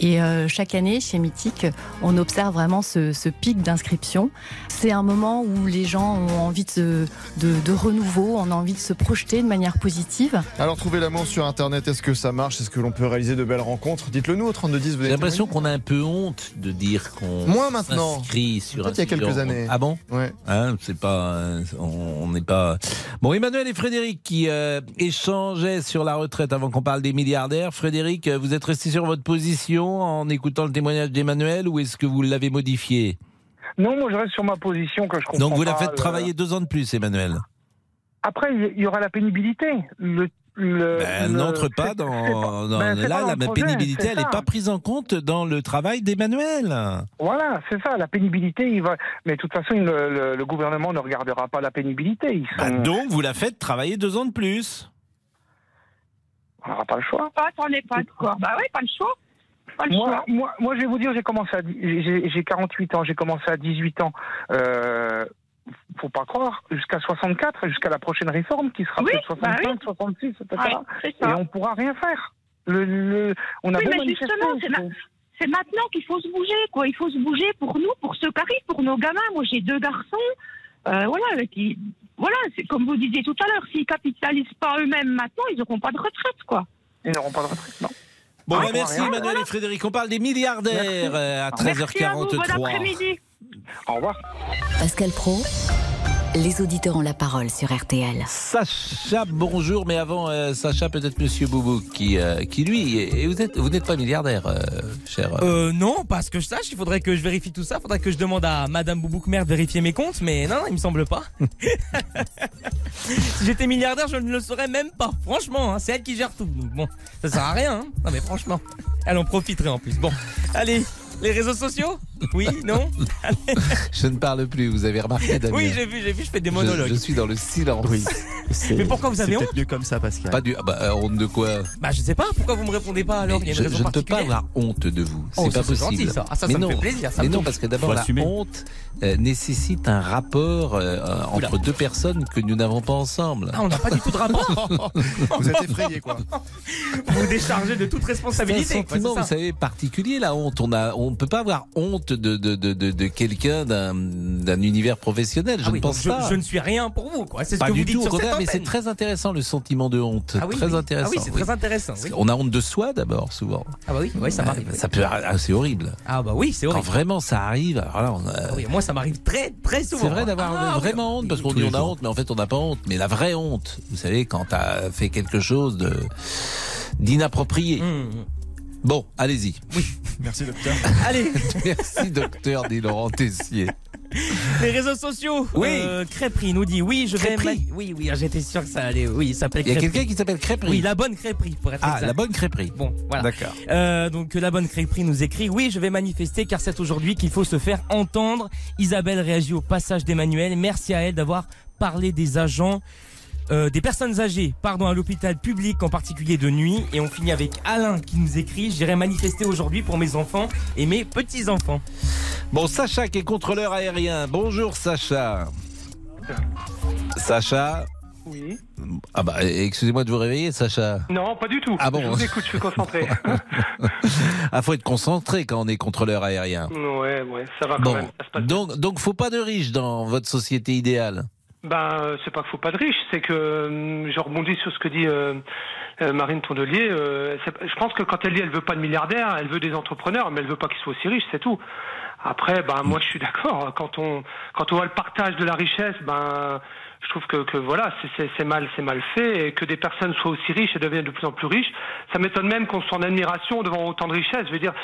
Et euh, chaque année, chez Mythique, on observe vraiment ce, pic d'inscription. C'est un moment où les gens ont envie de, de renouveau, on a envie de se projeter de manière positive. Alors, trouver l'amour sur Internet, est-ce que ça marche? Est-ce que l'on peut réaliser de belles rencontres? Dites-le nous au 3210. J'ai l'impression qu'on a un peu honte de dire qu'on Moins maintenant. s'inscrit sur Peut-être un il y a quelques années. Ah bon? Ouais. Hein, c'est pas, euh, on n'est pas. Bon, Emmanuel et Frédéric qui euh, échangeaient sur la retraite avant qu'on parle des milliardaires. Frédéric, euh, vous êtes resté sur votre position en écoutant le témoignage d'Emmanuel ou est-ce que vous l'avez modifié? Non, moi je reste sur ma position que je comprends Donc vous la faites le- travailler deux ans de plus, Emmanuel? Après, il y aura la pénibilité. Le, le- Ben, elle le- n'entre pas dans. ben, là, pas dans la projet, pénibilité, c'est elle n'est pas prise en compte dans le travail d'Emmanuel. Voilà, c'est ça, la pénibilité, il va. Mais de toute façon, le, le- le gouvernement ne regardera pas la pénibilité. Ils Bah, donc vous la faites travailler deux ans de plus. On n'aura pas le choix. Pas, t'en es pas de quoi Bah oui, pas le choix. Pas le Moi, choix. moi, moi, je vais vous dire, j'ai commencé à, j'ai 48 ans, j'ai commencé à 18 ans. Euh, faut pas croire, jusqu'à 64, jusqu'à la prochaine réforme qui sera Oui, peut-être 65, bah oui. 66, etc. Ouais. Et on pourra rien faire. Le, le- on a Oui, beau mais justement, c'est ma- c'est maintenant qu'il faut se bouger, quoi. Il faut se bouger pour nous, pour ceux qui arrivent, pour nos gamins. Moi, j'ai deux garçons, euh, voilà, qui, voilà, c'est comme vous disiez tout à l'heure, s'ils capitalisent pas eux-mêmes maintenant, ils n'auront pas de retraite, quoi. Ils n'auront pas de retraite, non. Bon, Ah, bah, merci. Emmanuel et Frédéric. On parle des milliardaires euh, à 13h43. Merci à vous, bon après-midi. Au revoir. Pascal Pro, les auditeurs ont la parole sur RTL. Sacha, bonjour, mais avant euh, Sacha, peut-être Monsieur Boubou qui, euh, qui lui, et vous êtes, vous n'êtes pas milliardaire, euh, cher. Euh, non, pas ce que je sache. Il faudrait que je vérifie tout ça. Il faudrait que je demande à Madame Bouboukmer de vérifier mes comptes. Mais non, non, il me semble pas. si j'étais milliardaire, je ne le saurais même pas. Franchement, hein, c'est elle qui gère tout. Donc bon, ça sert à rien. hein. Non, mais franchement, elle en profiterait en plus. Bon, allez, les réseaux sociaux? Oui, non Je ne parle plus, vous avez remarqué, Damien Oui, j'ai vu, j'ai vu, je fais des monologues. Je, suis dans le silence. Mais pourquoi vous avez honte mieux comme ça, Pascal. Pas du. ah bah, euh, honte de quoi Bah, je sais pas. Pourquoi vous me répondez pas alors Il y a une je, raison je ne peux pas avoir honte de vous. Oh, C'est ça, pas c'est possible. gentil, ça. Ah, ça, mais ça me non, fait plaisir, ça mais me non, parce que d'abord la assumer. honte euh, nécessite un rapport euh, entre deux personnes que nous n'avons pas ensemble. Ah, on n'a pas du tout de rapport. Vous êtes effrayé, quoi. vous vous déchargez de toute C'est un responsabilité. sentiment, vous savez, particulier la honte. On a, on peut pas avoir honte de de de de, de quelqu'un d'un d'un univers professionnel. Je Ah ne oui, pense pas. je, ne suis rien pour vous, quoi. C'est ce Pas que du vous dites tout, sur cette mais c'est très intéressant le sentiment de honte. Ah oui, très oui. intéressant. Ah oui, c'est très intéressant, oui. On a honte de soi d'abord, souvent. Ah bah oui, ouais, ça Ouais, m'arrive. Ça peut, ah, c'est horrible. Ah bah oui, c'est Quand horrible. vraiment ça arrive, alors là, on a- Ah oui, moi, ça m'arrive très, très souvent. C'est vrai d'avoir Ah oui. vraiment honte parce qu'on dit on a honte, mais en fait on n'a pas honte. Mais la vraie honte, vous savez, quand t'as fait quelque chose de d'inapproprié. Mmh, Bon, allez-y. Oui, merci docteur. Allez, Merci docteur, dit Laurent Tessier. les réseaux sociaux. Oui. Euh, Crêperie nous dit oui, je vais. Crêperie. Oui, oui, ah, j'étais sûr que ça allait. Oui, il s'appelle Il y a quelqu'un qui s'appelle Crêperie. Oui, la bonne crêperie pour être Ah, exact. la bonne crêperie. Bon, voilà. D'accord. Euh, donc la bonne crêperie nous écrit oui je vais manifester car c'est aujourd'hui qu'il faut se faire entendre. Isabelle réagit au passage d'Emmanuel. Merci à elle d'avoir parlé des agents. Euh, des personnes âgées, pardon, à l'hôpital public en particulier de nuit. Et on finit avec Alain qui nous écrit J'irai manifester aujourd'hui pour mes enfants et mes petits-enfants. Bon, Sacha qui est contrôleur aérien. Bonjour Sacha. Sacha. Oui. Ah bah, excusez-moi de vous réveiller, Sacha. Non, pas du tout. Ah bon Je vous écoute, je suis concentré. Ah, faut être concentré quand on est contrôleur aérien. ouais, ouais, ça va quand Bon, même. Ça se passe donc, donc faut pas de riches dans votre société idéale. Ben, c'est pas qu'il faut pas de riches, c'est que euh, je rebondis sur ce que dit euh, euh, Marine Tondelier. euh, je pense que quand elle dit elle veut pas de milliardaires, elle veut des entrepreneurs, mais elle veut pas qu'ils soient aussi riches, c'est tout. Après, ben moi je suis d'accord. Quand on quand on voit le partage de la richesse, ben je trouve que, que voilà, c'est- mal, c'est mal fait, et que des personnes soient aussi riches et deviennent de plus en plus riches, ça m'étonne même qu'on soit en admiration devant autant de richesses. Je veux dire,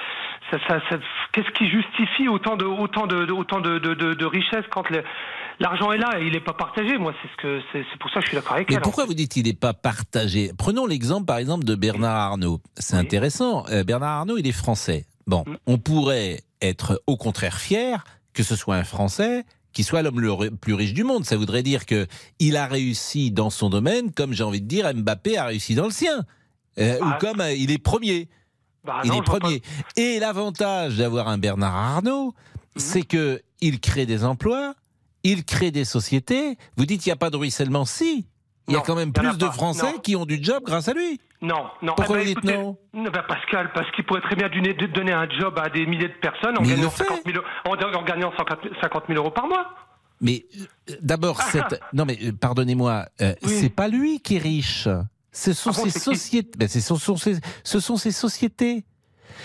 ça, ça, ça- qu'est-ce qui justifie autant de autant de, de- autant de, de, de, de richesses quand l'argent est là et il n'est pas partagé? Moi, c'est ce que c'est c'est pour ça que je suis d'accord avec Mais elle. pourquoi vous dites qu'il n'est pas partagé? Prenons l'exemple par exemple de Bernard Arnault. C'est intéressant. Euh, Bernard Arnault, il est français. Bon, Mm. on pourrait être au contraire fier que ce soit un Français qui soit l'homme le plus riche du monde. Ça voudrait dire que il a réussi dans son domaine, comme j'ai envie de dire, Mbappé a réussi dans le sien, Euh, ou comme euh, il est premier. Bah il non, est premier. Et l'avantage d'avoir un Bernard Arnault, c'est que il crée des emplois, il crée des sociétés. Vous dites il n'y a pas de ruissellement, si. Il y a quand même a plus de Français non. qui ont du job grâce à lui. Non, non. Pourquoi Eh ben, vous dites écoutez, non ben, Pascal, parce qu'il pourrait très bien donner, donner un job à des milliers de personnes en gagnant, le fait. 50 000, euros- en, en gagnant 50 50 000 euros par mois. Mais euh, d'abord, Ah, cette... non mais euh, pardonnez-moi, euh, c'est pas lui qui est riche. Ce sont Ah bon, qui sociétés. Ben, ce sont, ses- ce sont ses sociétés.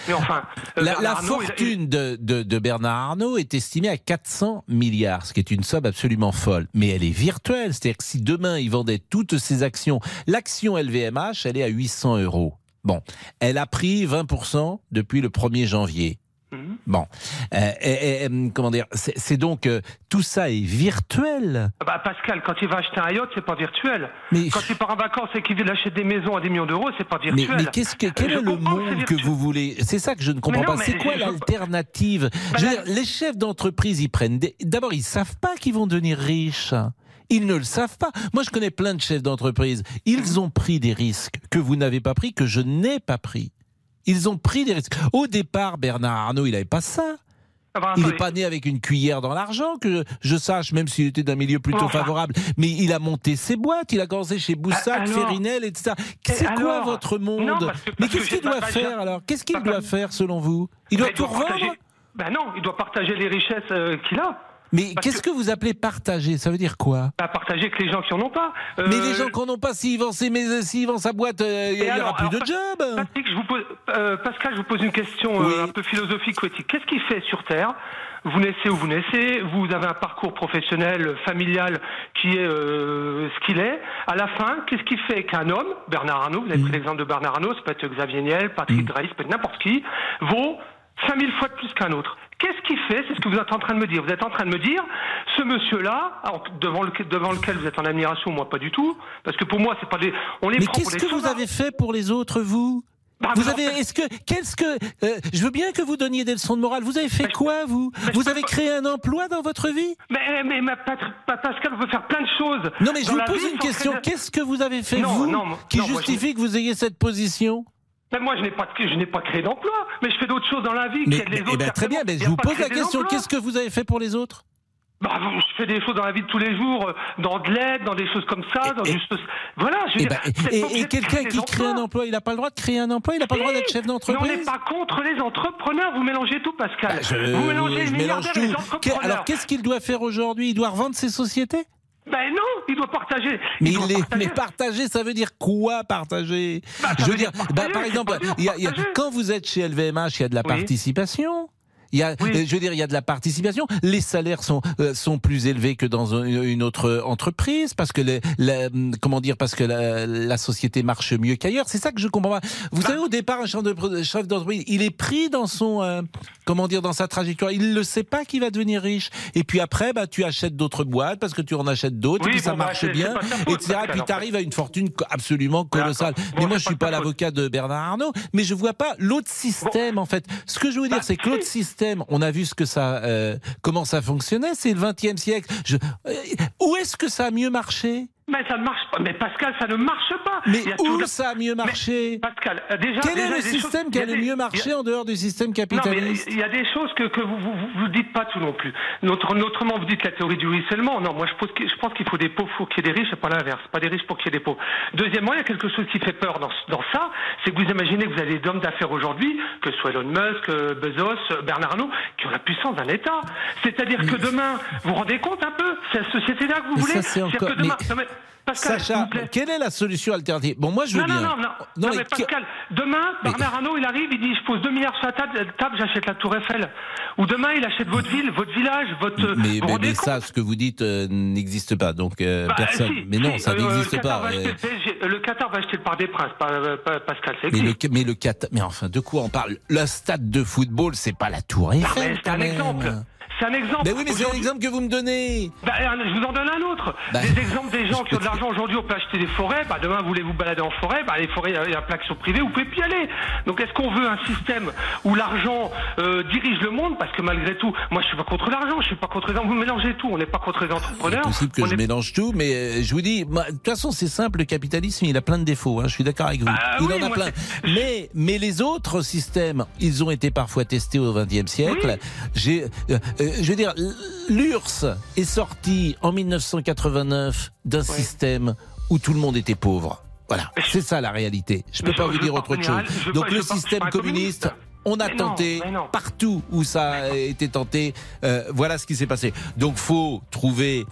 Mais enfin, euh, La, il fortune de, de- de Bernard Arnault est estimée à 400 milliards, ce qui est une somme absolument folle. Mais elle est virtuelle, c'est-à-dire que si demain il vendait toutes ses actions, l'action LVMH, elle est à 800 euros. Bon, elle a pris 20% depuis le 1er janvier. Mhm. Bon, Euh, et- et, euh, comment dire, c'est donc euh, tout ça est virtuel. Ah Bah, Pascal, quand il va acheter un yacht, c'est pas virtuel. Mais- Quand il part en vacances et qu'il achète des maisons à des millions d'euros, c'est pas virtuel. mais qu'est-ce que, quel Je est le que monde que vous voulez? C'est ça que je ne comprends non, pas. C'est quoi l'alternative? Les chefs d'entreprise, ils prennent des... D'abord, ils savent pas qu'ils vont devenir riches. Ils ne le savent pas. Moi, je connais plein de chefs d'entreprise. Ils ont pris des risques que vous n'avez pas pris, que je n'ai pas pris. Ils ont pris des risques. Au départ, Bernard Arnault, il n'avait pas ça. Ah bah, Il n'est pas né avec une cuillère dans l'argent, que je sache, même s'il était d'un milieu plutôt Enfin. favorable. Mais il a monté ses boîtes, il a commencé chez Boussac, alors Ferrinel, etc. C'est quoi votre monde Non, parce que- Mais parce qu'est-ce qu'il doit faire alors Qu'est-ce qu'il doit faire selon vous? Il doit tout revendre partager- Ben non, il doit partager les richesses euh, qu'il a. Mais qu'est-ce que... vous appelez partager? Ça veut dire quoi? Pas partager avec les gens qui en ont pas. Euh, Mais les gens qui n'en ont pas, s'ils vendent, vendent sa boîte, euh, il n'y aura plus alors, de job Patrick, je vous pose, euh, Pascal, je vous pose une question un peu philosophique ou éthique. Qu'est-ce qu'il fait sur Terre? Vous naissez où vous naissez, vous avez un parcours professionnel, familial qui est ce qu'il est. À la fin, qu'est-ce qui fait qu'un homme, Bernard Arnault, vous avez Mm. pris l'exemple de Bernard Arnault, ça peut être Xavier Niel, Patrick Drahi, ça peut être n'importe qui, vaut 5000 fois de plus qu'un autre Qu'est-ce qui fait C'est ce que vous êtes en train de me dire. Vous êtes en train de me dire, ce monsieur-là, devant, le, devant lequel vous êtes en admiration, moi pas du tout, parce que pour moi, c'est pas des. On les Mais qu'est-ce que vous avez fait pour les autres, vous Bah, vous mais avez, est-ce que, qu'est-ce que, euh, je veux bien que vous donniez des leçons de morale. Vous avez fait quoi, vous Vous avez créé un emploi dans votre vie Mais, mais ma Pat- Pa- Pascal veut faire plein de choses. Non, mais je vous pose une question. Qu'est-ce que vous avez fait, Non, vous, non, qui non, moi, je justifie que vous ayez cette position Mais moi, je n'ai pas, je n'ai pas créé d'emploi. Mais je fais d'autres choses dans la vie mais, les eh autres. ben, Très bien, mais je vous pose la question. Qu'est-ce que vous avez fait pour les autres? Bah, je fais des choses dans la vie de tous les jours, euh, dans de l'aide, dans des choses comme ça, dans juste. Voilà, je veux Eh ben, et, et quelqu'un qui crée un emploi, il n'a pas le droit de créer un emploi, il n'a pas le droit d'être chef Mais on d'entreprise? n'est pas contre les entrepreneurs, vous mélangez tout, Pascal. Bah, je, vous mélangez je les mélange milliardaires et les entrepreneurs. alors qu'est-ce qu'il doit faire aujourd'hui? Il doit revendre ses sociétés? Ben non, il doit partager. Mais, doit partager. mais partager, ça veut dire quoi partager? Bah, Je veux dire, bah, par exemple, y a- y a- quand vous êtes chez LVMH, il y a de la Oui. participation. Il y a, euh, je veux dire, il y a de la participation. Les salaires sont euh, sont plus élevés que dans une, autre entreprise parce que les, la- comment dire, parce que la, la société marche mieux qu'ailleurs. C'est ça que je comprends pas. Vous Bah savez, au départ, un chef de- chef d'entreprise, il est pris dans son, euh, comment dire, dans sa trajectoire. Il ne sait pas qu'il va devenir riche. Et puis après, bah, tu achètes d'autres boîtes parce que tu en achètes d'autres, Oui, et puis ça bon, bah, marche bien, etc. Et puis tu arrives à une fortune absolument colossale. mais moi, je suis pas l'avocat de Bernard Arnault, mais je vois pas l'autre système, en fait. Ce que je veux dire, c'est que l'autre système, on a vu ce que ça, euh, comment ça fonctionnait, c'est le 20e siècle. Euh, où est-ce que ça a mieux marché? Mais ça ne marche pas. Mais Pascal, ça ne marche pas. Mais où ça a mieux marché Pascal, euh, déjà. Quel déjà, est le il y a des système choses- qui a le mieux marché a- en dehors du système Non, mais capitaliste? il y a des choses que, que vous, vous, vous dites pas tout non plus. Notre, autrement, vous dites la théorie du ruissellement. Non, moi, je pense, que- je pense qu'il faut des pauvres pour qu'il y ait des riches et pas l'inverse. Pas des riches pour qu'il y ait des pauvres. Deuxièmement, il y a quelque chose qui fait peur dans, dans ça. C'est que vous imaginez que vous avez des hommes d'affaires aujourd'hui, que ce soit Elon Musk, euh, Bezos, euh, Bernard Arnault, qui ont la puissance d'un État. C'est-à-dire que demain, vous vous rendez compte un peu, c'est la société-là que vous Mais voulez. ça, c'est encore- que demain- mais Pascal, Sacha, vous plaît. quelle est la solution alternative? Bon, moi, je veux non, bien. Non, non, non, non, mais, mais Pascal, demain, Bernard Arnault, il arrive, il dit, je pose 2 milliards sur la table, table, j'achète la Tour Eiffel. Ou demain, il achète votre ville, votre village, votre... Mais, vous mais, mais ça, ce que vous dites euh, n'existe pas, donc euh, Bah, personne. si, mais non, si, ça euh, n'existe pas. acheter le, Qatar va acheter le Parc des Princes, pas, pas- Pascal, c'est mais le, mais le Qatar- mais enfin, de quoi on parle? Le stade de football, c'est pas la Tour Non, Eiffel. mais c'est un exemple. C'est un exemple. Mais oui, mais c'est un exemple que vous me donnez. Bah, je vous en donne un autre. Bah. Des exemples des gens qui ont de l'argent aujourd'hui, on peut acheter des forêts. Bah, demain, vous voulez vous balader en forêt. Bah, les forêts, il y a un plaque sur privé, vous pouvez plus y aller. Donc, est-ce qu'on veut un système où l'argent euh, dirige le monde? Parce que malgré tout, moi, je suis pas contre l'argent, je suis pas contre les Vous mélangez tout. On n'est pas contre les entrepreneurs. C'est possible que On je est- mélange tout, mais euh, je vous dis, moi, de toute façon, c'est simple, le capitalisme, il a plein de défauts, hein, je suis d'accord avec vous. Ah il oui, en a plein. Mais, mais les autres systèmes, ils ont été parfois testés au XXe siècle. J'ai, euh, euh, je veux dire, l'URSS est sorti en 1989 d'un système où tout le monde était pauvre. Voilà, c'est ça la réalité. Je peux Mais pas vous dire autre chose. Donc pas- le système pas communiste, on a Mais tenté non. partout où ça a été tenté. euh, voilà ce qui s'est passé. Donc faut trouver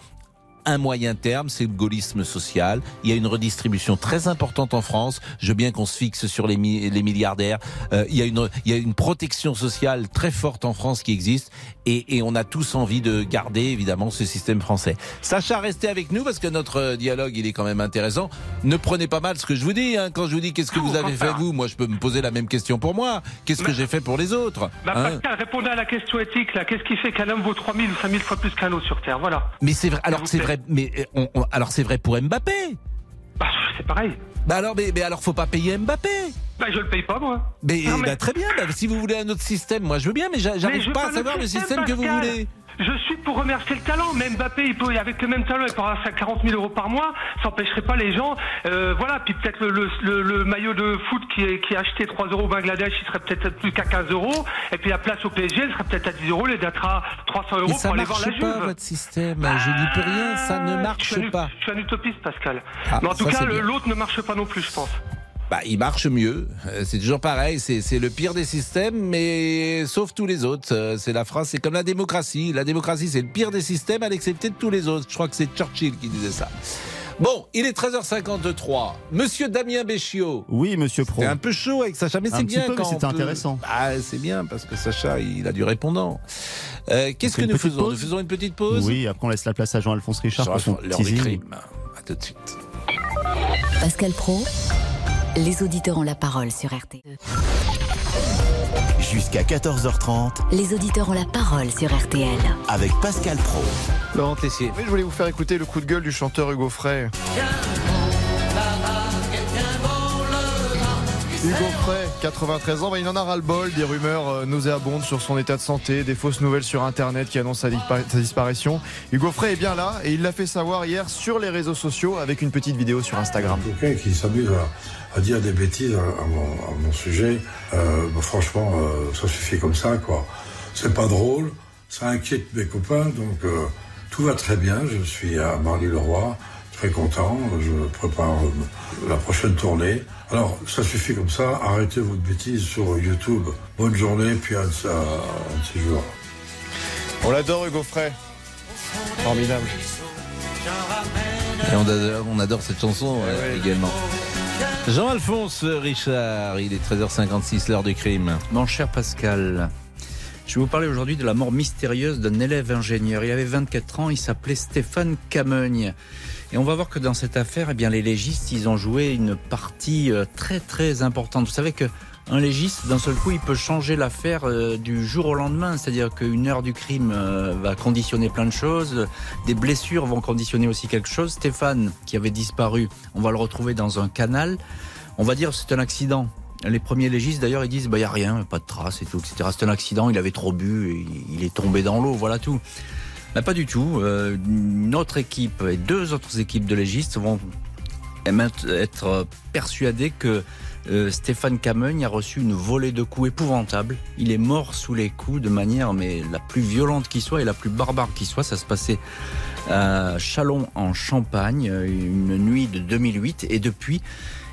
un moyen terme, c'est le gaullisme social. Il y a une redistribution très importante en France. Je veux bien qu'on se fixe sur les, mi- les milliardaires. Euh, il, y a une, il y a une protection sociale très forte en France qui existe et, et on a tous envie de garder évidemment ce système français. Sacha, restez avec nous parce que notre euh, dialogue il est quand même intéressant. Ne prenez pas mal ce que je vous dis. Hein. Quand je vous dis qu'est-ce que vous avez fait vous, moi je peux me poser la même question pour moi. Qu'est-ce que j'ai fait pour les autres Bah, hein? Pascal, répondez à la question éthique, là. Qu'est-ce qui fait qu'un homme vaut 3000 ou 5000 fois plus qu'un autre sur Terre? Voilà. Mais c'est vrai. Alors c'est plaît. Vrai. Mais euh, on- on- alors c'est vrai pour Mbappé. Bah, c'est pareil. Bah alors, mais, mais alors faut pas payer Mbappé. Bah, je le paye pas, moi. Mais, Non, mais- bah, très bien. Bah, si vous voulez un autre système, moi je veux bien, mais j'a- Mais j'arrive veux pas à savoir le système que vous voulez. Je suis pour remercier le talent. Même Mbappé, il peut, avec le même talent, il peut avoir ça 40 000 euros par mois. Ça n'empêcherait pas les gens. Euh, voilà. Puis peut-être le, le, le- le maillot de foot qui est, qui est acheté 3 euros au Bangladesh, il serait peut-être plus qu'à 15 euros. Et puis la place au PSG, elle serait peut-être à 10 euros. Les d'être à 300 euros Mais pour ça aller voir marche la pas Juve. votre système. je n'y peux rien. Ça ne Je suis, marche pas. je suis un utopiste, Pascal. Ah, Mais en tout ça, cas, l'autre ne marche pas non plus, je pense. Bah, il marche mieux. Euh, C'est toujours pareil. C'est c'est le pire des systèmes, mais sauf tous les autres. Euh, C'est la phrase. C'est comme la démocratie. La démocratie, c'est le pire des systèmes, à l'excepté de tous les autres. Je crois que c'est Churchill qui disait ça. Bon, il est 13h53. Monsieur Damien Béchiot. Oui, monsieur Pro. C'est un peu chaud avec Sacha, mais c'est petit bien peu, quand on c'était peut- intéressant. Ah, c'est bien parce que Sacha, il a du répondant. Euh, Qu'est-ce que nous faisons? Nous faisons une petite pause? Oui, après on laisse la place à Jean-Alphonse Richard pour son teasing. crime. À tout de suite. Pascal Pro, les auditeurs ont la parole sur RT. Jusqu'à 14h30 Les auditeurs ont la parole sur RTL. avec Pascal Pro. Laurent Tessier. Oui, je voulais vous faire écouter le coup de gueule du chanteur Hugo Frey. Hugo Frey, 93 ans, bah, il en a ras-le-bol des rumeurs euh, nauséabondes sur son état de santé, des fausses nouvelles sur Internet qui annoncent sa, dispa- sa disparition. Hugo Frey est bien là et il l'a fait savoir hier sur les réseaux sociaux avec une petite vidéo sur Instagram. Quelqu'un qui s'amuse à, à dire des bêtises à, à mon, à mon sujet, euh, bah, franchement, euh, ça suffit comme ça, quoi. C'est pas drôle, ça inquiète mes copains, donc euh, tout va très bien. Je suis à Marly-le-Roi, très content. Je prépare euh, la prochaine tournée. Alors, ça suffit comme ça. Arrêtez votre bêtise sur YouTube. Bonne journée, puis ces- un de ces jours. On l'adore Hugo Frey. Formidable. Et on adore, on adore cette chanson euh, également. Jean-Alphonse Richard, il est 13h56, l'heure du crime. Mon cher Pascal, je vais vous parler aujourd'hui de la mort mystérieuse d'un élève ingénieur. Il avait 24 ans, il s'appelait Stéphane Camogne. Et on va voir que dans cette affaire, eh bien, les légistes, ils ont joué une partie euh, très très importante. Vous savez que un légiste, d'un seul coup, il peut changer l'affaire euh, du jour au lendemain. C'est-à-dire qu'une heure du crime euh, va conditionner plein de choses. Des blessures vont conditionner aussi quelque chose. Stéphane, qui avait disparu, on va le retrouver dans un canal. On va dire c'est un accident. Les premiers légistes, d'ailleurs, ils disent, bah, n'y a rien, pas de traces et tout, etc. C'est un accident, il avait trop bu, il est tombé dans l'eau, voilà tout. Mais pas du tout. Euh, notre équipe et deux autres équipes de légistes vont être persuadés que euh, Stéphane Camogne a reçu une volée de coups épouvantable. Il est mort sous les coups de manière mais la plus violente qui soit et la plus barbare qui soit. Ça se passait à Chalon en Champagne, une nuit de 2008 et depuis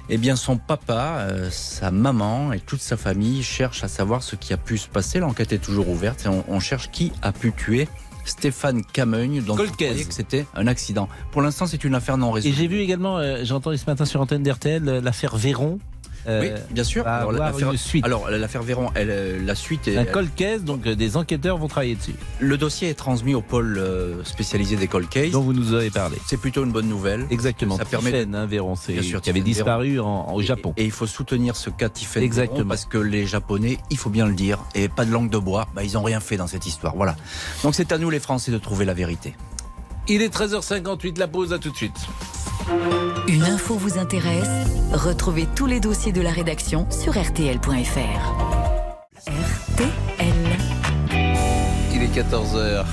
eh bien, son papa, euh, sa maman et toute sa famille cherchent à savoir ce qui a pu se passer. L'enquête est toujours ouverte et on, on cherche qui a pu tuer Stéphane Camogne, dont on croyait que c'était un accident. Pour l'instant, c'est une affaire non résolue. Et j'ai vu également, euh, j'ai entendu ce matin sur antenne d'RTL, euh, l'affaire Véron. Euh, oui, bien sûr. va Alors, avoir l'affaire- une suite. alors, l'affaire Véron, elle, euh, la suite est. Un cold case, donc euh, des enquêteurs vont travailler dessus. Le dossier est transmis au pôle spécialisé des cold cases. Dont vous nous avez parlé. C'est plutôt une bonne nouvelle. Exactement. Ça permet hein, Véron, c'est- qui avait disparu en- au Japon. Et, et il faut soutenir ce cas Tiphaine Exactement. Parce que les Japonais, il faut bien le dire, et pas de langue de bois, bah, ils ont rien fait dans cette histoire. Voilà. Donc c'est à nous les Français de trouver la vérité. Il est 13h58, la pause, à tout de suite. Une info vous intéresse Retrouvez tous les dossiers de la rédaction sur rtl.fr. RTL. Il est 14h.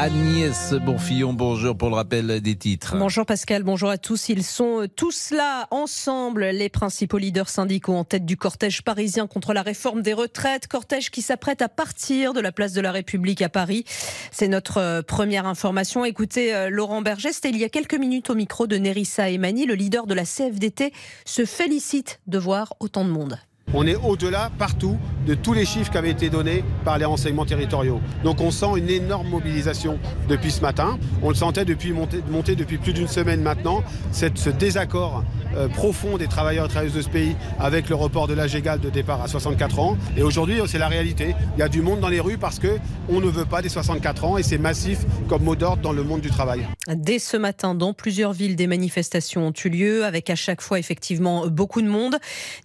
Agnès Bonfillon, bonjour pour le rappel des titres. Bonjour Pascal, bonjour à tous. Ils sont euh, tous là, ensemble, les principaux leaders syndicaux en tête du cortège parisien contre la réforme des retraites. Cortège qui s'apprête à partir de la place de la République à Paris. C'est notre euh, première information. Écoutez, euh, Laurent Berger, c'était il y a quelques minutes au micro de Nerissa Emani, le leader de la CFDT, se félicite de voir autant de monde. On est au-delà, partout, de tous les chiffres qui avaient été donnés par les renseignements territoriaux. Donc on sent une énorme mobilisation depuis ce matin. On le sentait depuis monter, depuis plus d'une semaine maintenant. Cette- ce désaccord euh, profond des travailleurs et travailleuses de ce pays avec le report de l'âge égal de départ à 64 ans. Et aujourd'hui, c'est la réalité. Il y a du monde dans les rues parce que on ne veut pas des 64 ans et c'est massif comme mot d'ordre dans le monde du travail. Dès ce matin, dans plusieurs villes, des manifestations ont eu lieu, avec à chaque fois effectivement beaucoup de monde.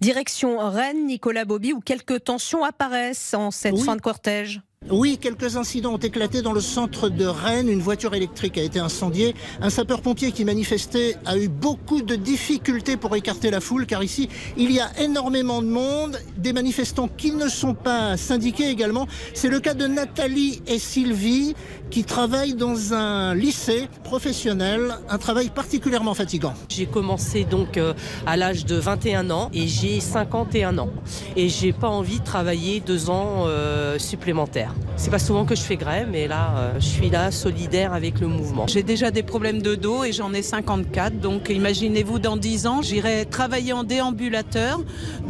Direction Rennes, Nicolas Bobby, où quelques tensions apparaissent en cette fin de cortège. Oui, quelques incidents ont éclaté dans le centre de Rennes. Une voiture électrique a été incendiée. Un sapeur-pompier qui manifestait a eu beaucoup de difficultés pour écarter la foule, car ici, il y a énormément de monde. Des manifestants qui ne sont pas syndiqués également. C'est le cas de Nathalie et Sylvie, qui travaillent dans un lycée professionnel. Un travail particulièrement fatigant. J'ai commencé donc euh, à l'âge de 21 ans et j'ai 51 ans. Et j'ai pas envie de travailler deux ans euh, supplémentaires. C'est pas souvent que je fais grève, mais là, euh, je suis là solidaire avec le mouvement. J'ai déjà des problèmes de dos et j'en ai 54. Donc imaginez-vous dans 10 ans, j'irai travailler en déambulateur.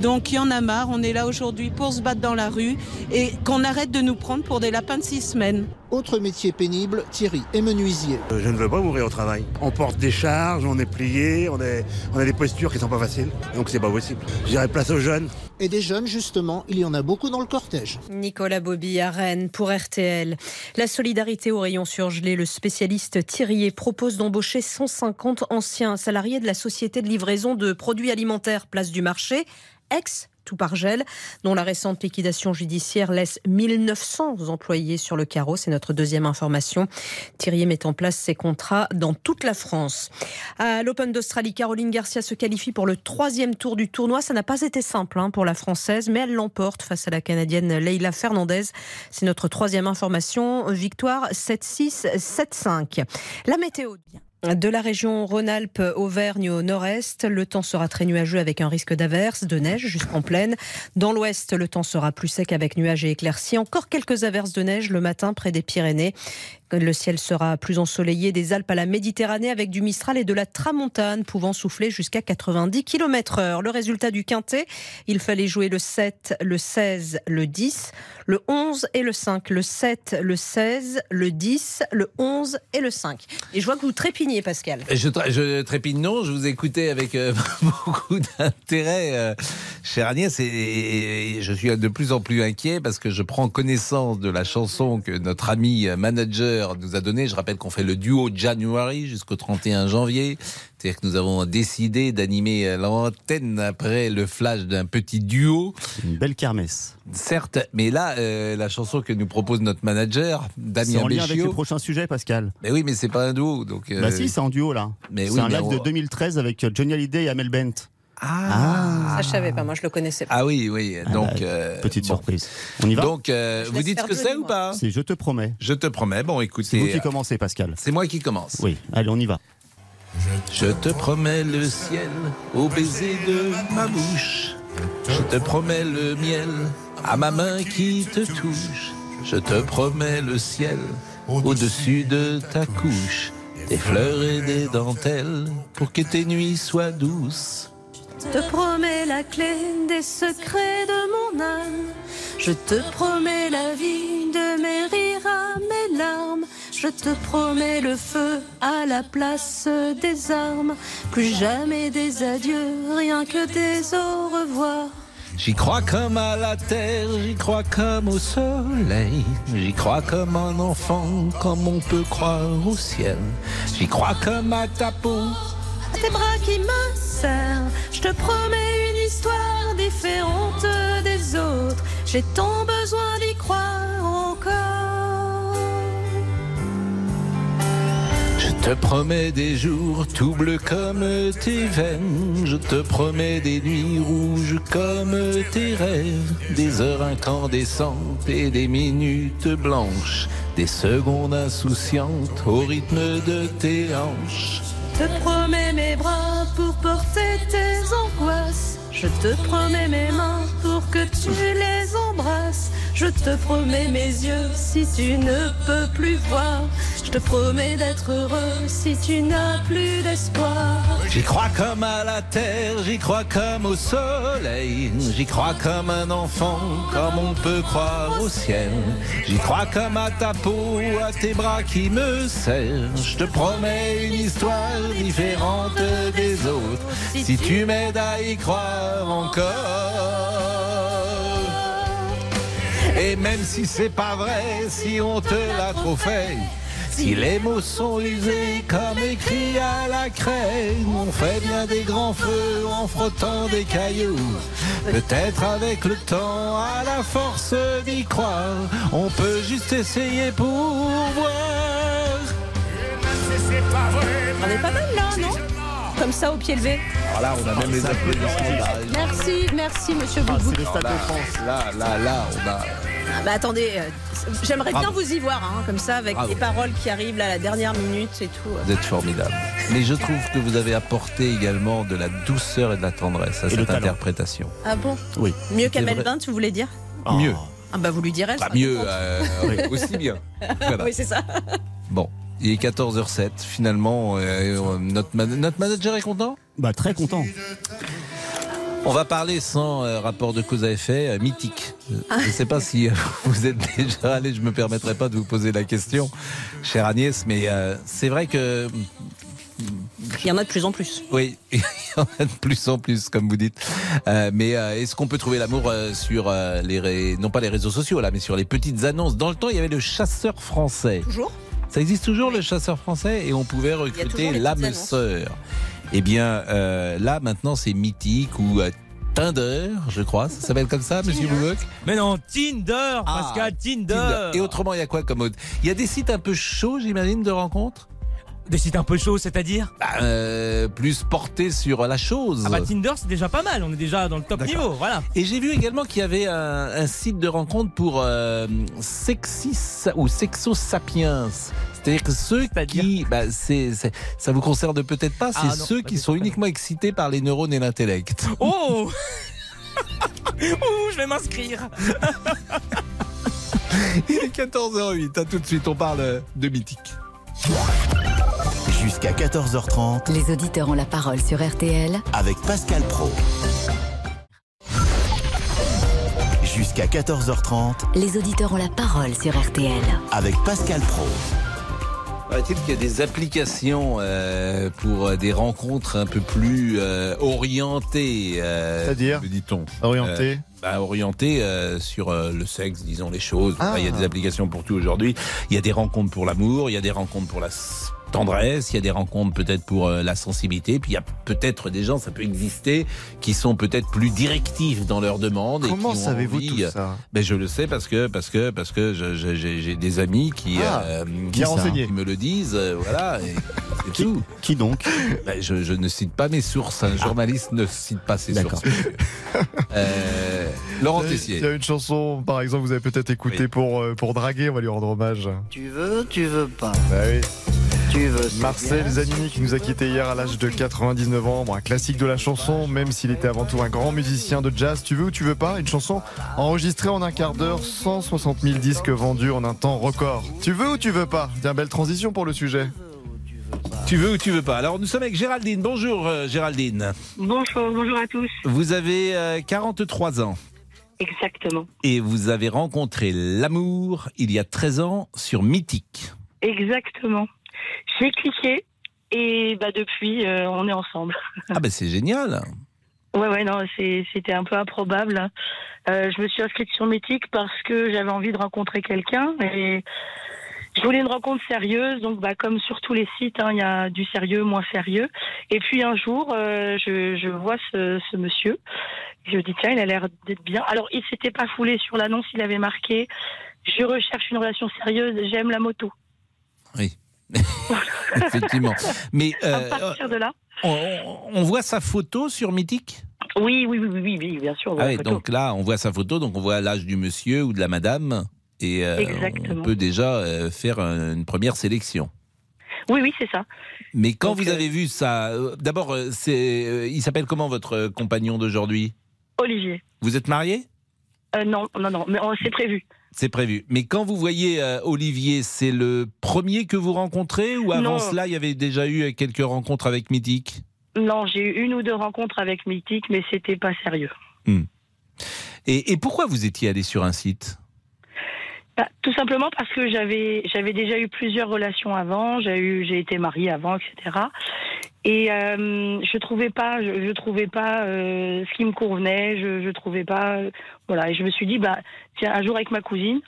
Donc il y en a marre. On est là aujourd'hui pour se battre dans la rue et qu'on arrête de nous prendre pour des lapins de 6 semaines. Autre métier pénible, Thierry est menuisier. Euh, Je ne veux pas mourir au travail. On porte des charges, on est plié, on, est, on a des postures qui sont pas faciles. Donc c'est pas possible. J'irai place aux jeunes. Et des jeunes, justement, il y en a beaucoup dans le cortège. Nicolas Bobby à Rennes pour RTL. La solidarité au rayon surgelé, le spécialiste Thirier propose d'embaucher 150 anciens salariés de la société de livraison de produits alimentaires Place du Marché, ex tout par gel, dont la récente liquidation judiciaire laisse 1900 employés sur le carreau. C'est notre deuxième information. Thirier met en place ses contrats dans toute la France. À l'Open d'Australie, Caroline Garcia se qualifie pour le troisième tour du tournoi. Ça n'a pas été simple hein, pour la Française, mais elle l'emporte face à la Canadienne Leila Fernandez. C'est notre troisième information. Victoire 7-6, 7-5. La météo. De la région Rhône-Alpes, Auvergne au nord-est, le temps sera très nuageux avec un risque d'averse, de neige jusqu'en plaine. Dans l'ouest, le temps sera plus sec avec nuages et éclaircies. Encore quelques averses de neige le matin près des Pyrénées. Le ciel sera plus ensoleillé des Alpes à la Méditerranée avec du Mistral et de la Tramontane pouvant souffler jusqu'à 90 km heure. Le résultat du quintet, il fallait jouer le 7, le 16, le 10, le 11 et le 5. Le 7, le 16, le 10, le 11 et le 5. Et je vois que vous trépignez, Pascal. Je, trépigne non, je vous écoutais avec euh, beaucoup d'intérêt, euh, chère Agnès, et, je suis de plus en plus inquiet parce que je prends connaissance de la chanson que notre ami euh, nous a donnée. Je rappelle qu'on fait le duo January jusqu'au 31 janvier. C'est-à-dire que nous avons décidé d'animer euh, l'antenne après le flash d'un petit duo. Une belle kermesse. Certes, mais là, euh, la chanson que nous propose notre manager, C'est Damien en lien avec Béchiot. le prochain sujet, Pascal. Mais oui, mais c'est pas un duo. Donc, euh, Bah si, c'est en duo là. Mais c'est oui, un live on- de 2013 avec Johnny Hallyday et Amel Bent. Ah. Ça, je savais pas, moi, je le connaissais pas. Ah oui, oui. Donc, bah, euh, petite bon. surprise. On y va Donc, euh, vous dites ce que c'est ou pas C'est Je te promets. Je te promets. Bon, écoutez. C'est vous qui commencez, Pascal. C'est moi qui commence. Oui, allez, on y va. Je te promets le ciel au baiser de ma bouche. Je te promets le miel à ma main qui te touche. Je te promets le ciel au-dessus de ta couche. Des fleurs et des dentelles pour que tes nuits soient douces. Te promets la clé des secrets de mon âme. Je te promets la vie de mes rires à mes larmes. Je te promets le feu à la place des armes. Plus jamais des adieux, rien que des au revoir. J'y crois comme à la terre, j'y crois comme au soleil. J'y crois comme un enfant, comme on peut croire au ciel. J'y crois comme à ta peau. Tes bras qui me serrent, je te promets une histoire différente des autres. J'ai tant besoin d'y croire encore. Je te promets des jours tout bleus comme tes veines. Je te promets des nuits rouges comme tes rêves. Des heures incandescentes et des minutes blanches. Des secondes insouciantes au rythme de tes hanches. Je te promets mes bras pour porter tes angoisses. Je te promets mes mains pour que tu les embrasses. Je te promets mes yeux si tu ne peux plus voir. Je te promets d'être heureux si tu n'as plus d'espoir. J'y crois comme à la terre, j'y crois comme au soleil. J'y crois comme un enfant, comme on peut croire au ciel. J'y crois comme à ta peau, à tes bras qui me serrent. Je te promets une histoire différente des autres. Si tu m'aides à y croire encore. Et même si c'est pas vrai, si on te l'a trop fait. Si les mots sont usés comme écrit à la craie, on fait bien des grands feux en frottant des cailloux. Peut-être avec le temps, à la force d'y croire, on peut juste essayer pour voir. On est pas mal là, non? Comme ça au pied levé. Alors là, on a même les applaudissements. Merci, merci Monsieur Boubou. Alors là, Là, là, là, on a. Ah bah attendez, euh, j'aimerais bien Bravo. vous y voir, hein, comme ça, avec Bravo. les paroles qui arrivent là à la dernière minute et tout. Vous êtes formidable. Mais je trouve que vous avez apporté également de la douceur et de la tendresse à le cette talent. interprétation. Ah bon? Oui. Mieux C'est qu'Amel vrai. Bint, vous voulez dire? Mieux. Ah bah vous lui direz. elle sera mieux, contente. euh, aussi bien. Voilà. oui, c'est ça. Bon, il est 14h07. Finalement, euh, notre, man- notre manager est content? Bah très content. On va parler sans euh, rapport de cause à effet, euh, mythique. Euh, Je ne sais pas si euh, vous êtes déjà allé, je me permettrai pas de vous poser la question, chère Agnès, mais c'est vrai que Il y en a de plus en plus. Oui, il y en a de plus en plus, comme vous dites. Mais est-ce qu'on peut trouver l'amour sur les ré- non pas les réseaux sociaux là, mais sur les petites annonces? Dans le temps, il y avait le chasseur français. Toujours Ça existe toujours le chasseur français? Et on pouvait recruter l'âme sœur. Eh bien, euh, là maintenant, c'est mythique ou euh, Tinder, je crois. Ça s'appelle comme ça, Monsieur Bouboc Mais non, Tinder, Ah, Pascal, Tinder. Tinder. Et autrement, il y a quoi comme autre? Il y a des sites un peu chauds, j'imagine, de rencontres? Des sites un peu chauds, c'est-à-dire Bah, euh, plus portés sur la chose. Ah bah Tinder, c'est déjà pas mal. On est déjà dans le top niveau, voilà. Et j'ai vu également qu'il y avait un, un site de rencontre pour euh, sexis ou sexo sapiens. C'est-à-dire que ceux qui, bah, c'est- ça vous concerne peut-être pas, c'est Ah ceux bah, qui sont uniquement excités par les neurones et l'intellect. Oh Ouh, je vais m'inscrire. Il est 14h08. À tout de suite, on parle de mythique. Jusqu'à 14h30 Les auditeurs ont la parole sur RTL avec Pascal Pro. Jusqu'à 14h30 Les auditeurs ont la parole sur RTL. avec Pascal Pro. Paraît-il qu'il y a des applications euh, pour euh, des rencontres un peu plus euh, orientées euh, C'est-à-dire dit-on. Orientées Euh, bah, Orientées euh, sur euh, le sexe, disons les choses. Ah. Enfin, Il y a des applications pour tout aujourd'hui. Il y a des rencontres pour l'amour, il y a des rencontres pour la tendresse, il y a des rencontres peut-être pour euh, la sensibilité, puis il y a peut-être des gens, ça peut exister, qui sont peut-être plus directifs dans leurs demandes. Comment qui savez-vous tout euh, ça? Ben je le sais parce que parce que parce que j'ai des amis qui Ah, euh, ça, qui me le disent, euh, voilà. Et, c'est tout. Qui donc? Ben, je, je ne cite pas mes sources. Un journaliste ne cite pas ses sources. Euh, Laurent Tessier. Il y a une chanson, par exemple, vous avez peut-être écouté pour, euh, pour draguer, on va lui rendre hommage. Tu veux, tu veux pas. Bah oui. Tu veux. c'est Marcel. Zanini qui nous a quitté hier à l'âge de 99 ans, bon, un classique de la chanson, même s'il était avant tout un grand musicien de jazz. Tu veux ou tu veux pas Une chanson enregistrée en un quart d'heure, 160 000 disques vendus en un temps record. Tu veux ou tu veux pas? Tiens, belle transition pour le sujet. Tu veux ou tu veux pas? Alors nous sommes avec Géraldine. Bonjour euh, Géraldine. Bonjour, bonjour à tous. Vous avez euh, 43 ans Exactement. et vous avez rencontré l'amour il y a 13 ans sur Mythique. Exactement. J'ai cliqué et bah depuis, euh, on est ensemble. Ah ben c'est génial. Ouais, ouais, non, c'était un peu improbable. Euh, je me suis inscrite sur Mythique parce que j'avais envie de rencontrer quelqu'un et je voulais une rencontre sérieuse. Donc, bah, comme sur tous les sites, hein, il y a du sérieux, moins sérieux. Et puis un jour, euh, je, je vois ce, ce monsieur. Je me dis, tiens, il a l'air d'être bien. Alors, il s'était pas foulé sur l'annonce, il avait marqué Je recherche une relation sérieuse, j'aime la moto. Oui. Effectivement. Mais à euh, partir de là on, voit sa photo sur Mythique? Oui, oui, oui, oui, oui, bien sûr. on voit Ah oui, donc là, on voit sa photo, donc on voit l'âge du monsieur ou de la madame, et euh, on peut déjà euh, faire un- une première sélection. Oui, oui, c'est ça. Mais quand Donc, vous avez vu ça, d'abord, c'est, il s'appelle comment votre compagnon d'aujourd'hui? Olivier. Vous êtes marié? Non, non, non, mais on- c'est prévu. C'est prévu. Mais quand vous voyez euh, Olivier, c'est le premier que vous rencontrez ou avant Non. cela, il y avait déjà eu quelques rencontres avec Mythique? Non, j'ai eu une ou deux rencontres avec Mythique, mais c'était pas sérieux. et, et pourquoi vous étiez allé sur un site? Bah, tout simplement parce que j'avais j'avais déjà eu plusieurs relations avant, j'ai eu j'ai été mariée avant, etc. Et euh, je trouvais pas je, trouvais pas euh, ce qui me convenait, je trouvais pas euh, voilà et je me suis dit bah tiens un jour avec ma cousine,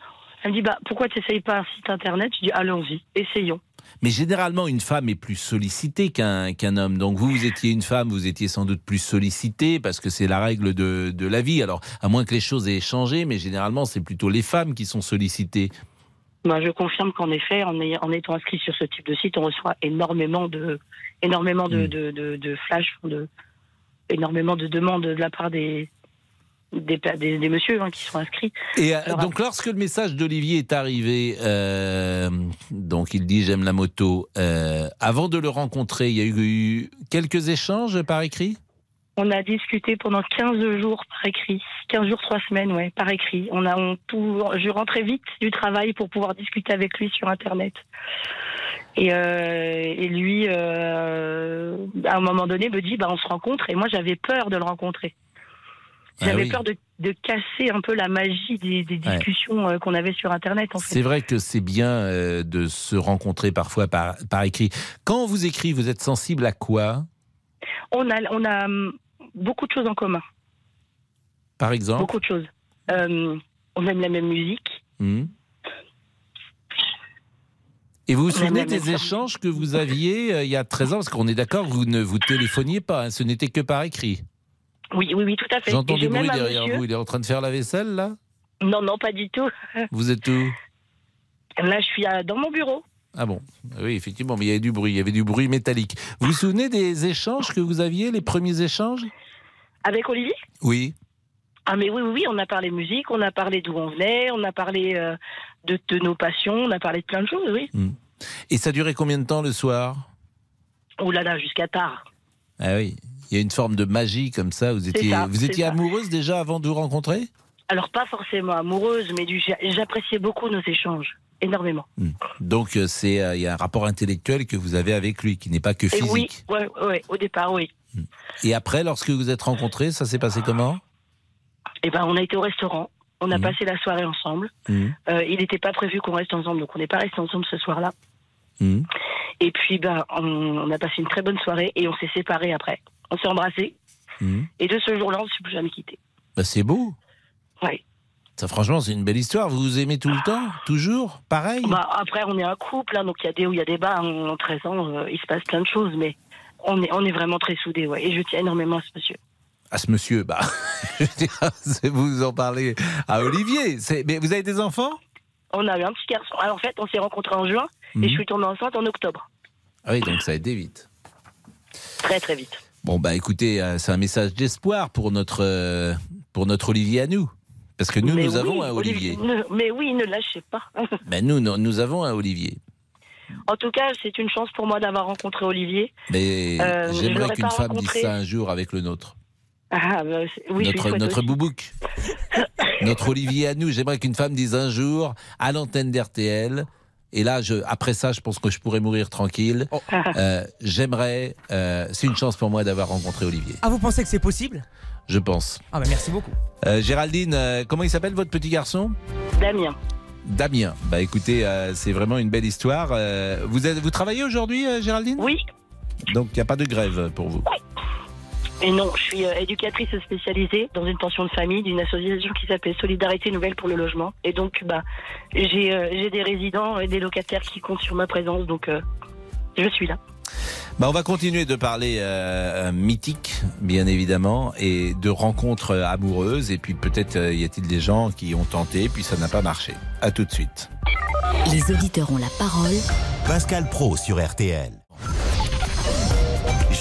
elle me dit bah pourquoi tu n'essayes pas un site internet? Je dis allons-y, essayons. Mais généralement, une femme est plus sollicitée qu'un qu'un homme. Donc vous, vous étiez une femme, vous étiez sans doute plus sollicitée parce que c'est la règle de, de la vie. Alors, à moins que les choses aient changé, mais généralement, c'est plutôt les femmes qui sont sollicitées. Bah, je confirme qu'en effet, en, ay- en étant inscrit sur ce type de site, on reçoit énormément de, énormément de, de, de, de flash, de, énormément de demandes de la part des, des, des, des messieurs hein, qui sont inscrits. Et euh, Alors, donc, lorsque le message d'Olivier est arrivé, euh, donc il dit j'aime la moto. euh, avant de le rencontrer, il y a eu quelques échanges par écrit? On a discuté pendant 15 jours par écrit. 15 jours, 3 semaines, ouais, par écrit. On a, on, tout, je rentrais vite du travail pour pouvoir discuter avec lui sur Internet. Et, euh, et lui, euh, à un moment donné, me dit, bah, on se rencontre. Et moi, j'avais peur de le rencontrer. Ah J'avais oui. peur de, de casser un peu la magie des, discussions euh, qu'on avait sur Internet. En fait. C'est vrai que c'est bien de se rencontrer parfois par, par écrit. Quand on vous écrit, vous êtes sensible à quoi? On a, on a beaucoup de choses en commun. Par exemple Beaucoup de choses. Euh, on aime la même musique. Hmm. Et vous vous souvenez des échanges que vous aviez euh, il y a 13 ans? Parce qu'on est d'accord, vous ne vous téléphoniez pas, hein, ce n'était que par écrit. Oui, oui, oui, tout à fait. J'entends du bruit derrière monsieur- vous, il est en train de faire la vaisselle là? Non, non, pas du tout. Vous êtes où? Là, je suis à- dans mon bureau. Ah bon? Oui, effectivement, mais il y avait du bruit, il y avait du bruit métallique. Vous vous souvenez des échanges que vous aviez, les premiers échanges? Avec Olivier Oui. Ah, mais oui, oui, oui, on a parlé musique, on a parlé d'où on venait, on a parlé euh, de, de nos passions, on a parlé de plein de choses, oui. Et ça durait combien de temps le soir? Oh là là, jusqu'à tard. Ah oui, il y a une forme de magie comme ça. Vous étiez, ça, vous étiez ça. amoureuse déjà avant de vous rencontrer? Alors pas forcément amoureuse, mais j'appréciais beaucoup nos échanges, énormément. Donc euh, c'est euh, il y a un rapport intellectuel que vous avez avec lui qui n'est pas que Et physique. oui, ouais, ouais, au départ, oui. Et après, lorsque vous êtes rencontrés, ça s'est passé comment? Et ben, on a été au restaurant, on a passé la soirée ensemble. Euh, il n'était pas prévu qu'on reste ensemble, donc on n'est pas resté ensemble ce soir-là. Mhm. Et puis, ben, on, on a passé une très bonne soirée et on s'est séparés après. On s'est embrassés. Et de ce jour-là, on ne s'est plus jamais quittés. Bah, c'est beau. Ouais. Ça, franchement, c'est une belle histoire. Vous vous aimez tout le temps? Toujours? Pareil? Bah, après, on est un couple, hein, donc il y a des hauts, il y a des bas. En, en 13 ans, euh, il se passe plein de choses, mais on est, on est vraiment très soudés. Ouais. Et je tiens énormément à ce monsieur. À ce monsieur, bah, je c'est- vous en parlez à Olivier. Mais vous avez des enfants? On a eu un petit garçon. Alors, en fait, on s'est rencontrés en juin Mhm. et je suis tombée enceinte en octobre. Ah oui, donc ça a été vite. Très, très vite. Bon, bah écoutez, euh, c'est un message d'espoir pour notre, euh, pour notre Olivier à nous. Parce que nous, Mais nous oui, avons un Olivier. ne- mais oui, ne lâchez pas. Ben nous, nous, nous avons un Olivier. En tout cas, c'est une chance pour moi d'avoir rencontré Olivier. Mais Euh, j'aimerais qu'une femme rencontré. dise ça un jour avec le nôtre. Ah, bah, oui, notre notre aussi. boubouk. notre Olivier à nous. J'aimerais qu'une femme dise un jour à l'antenne d'RTL. Et là, je, après ça, je pense que je pourrais mourir tranquille. Oh. Euh, J'aimerais. euh, c'est une chance pour moi d'avoir rencontré Olivier. Ah, vous pensez que c'est possible? Je pense. Ah, bah merci beaucoup. Euh, Géraldine, euh, comment il s'appelle votre petit garçon? Damien. Damien. Bah écoutez, euh, c'est vraiment une belle histoire. Euh, vous, êtes, vous travaillez aujourd'hui, euh, Géraldine? Oui. Donc il n'y a pas de grève pour vous? Et non, je suis éducatrice spécialisée dans une pension de famille d'une association qui s'appelle Solidarité Nouvelle pour le logement. Et donc, bah, j'ai j'ai des résidents et des locataires qui comptent sur ma présence, donc je suis là. Bah, on va continuer de parler euh, mythique, bien évidemment, et de rencontres euh, amoureuses. Et puis peut-être euh, y a-t-il des gens qui ont tenté, puis ça n'a pas marché. À tout de suite. Les auditeurs ont la parole. Pascal Pro sur RTL.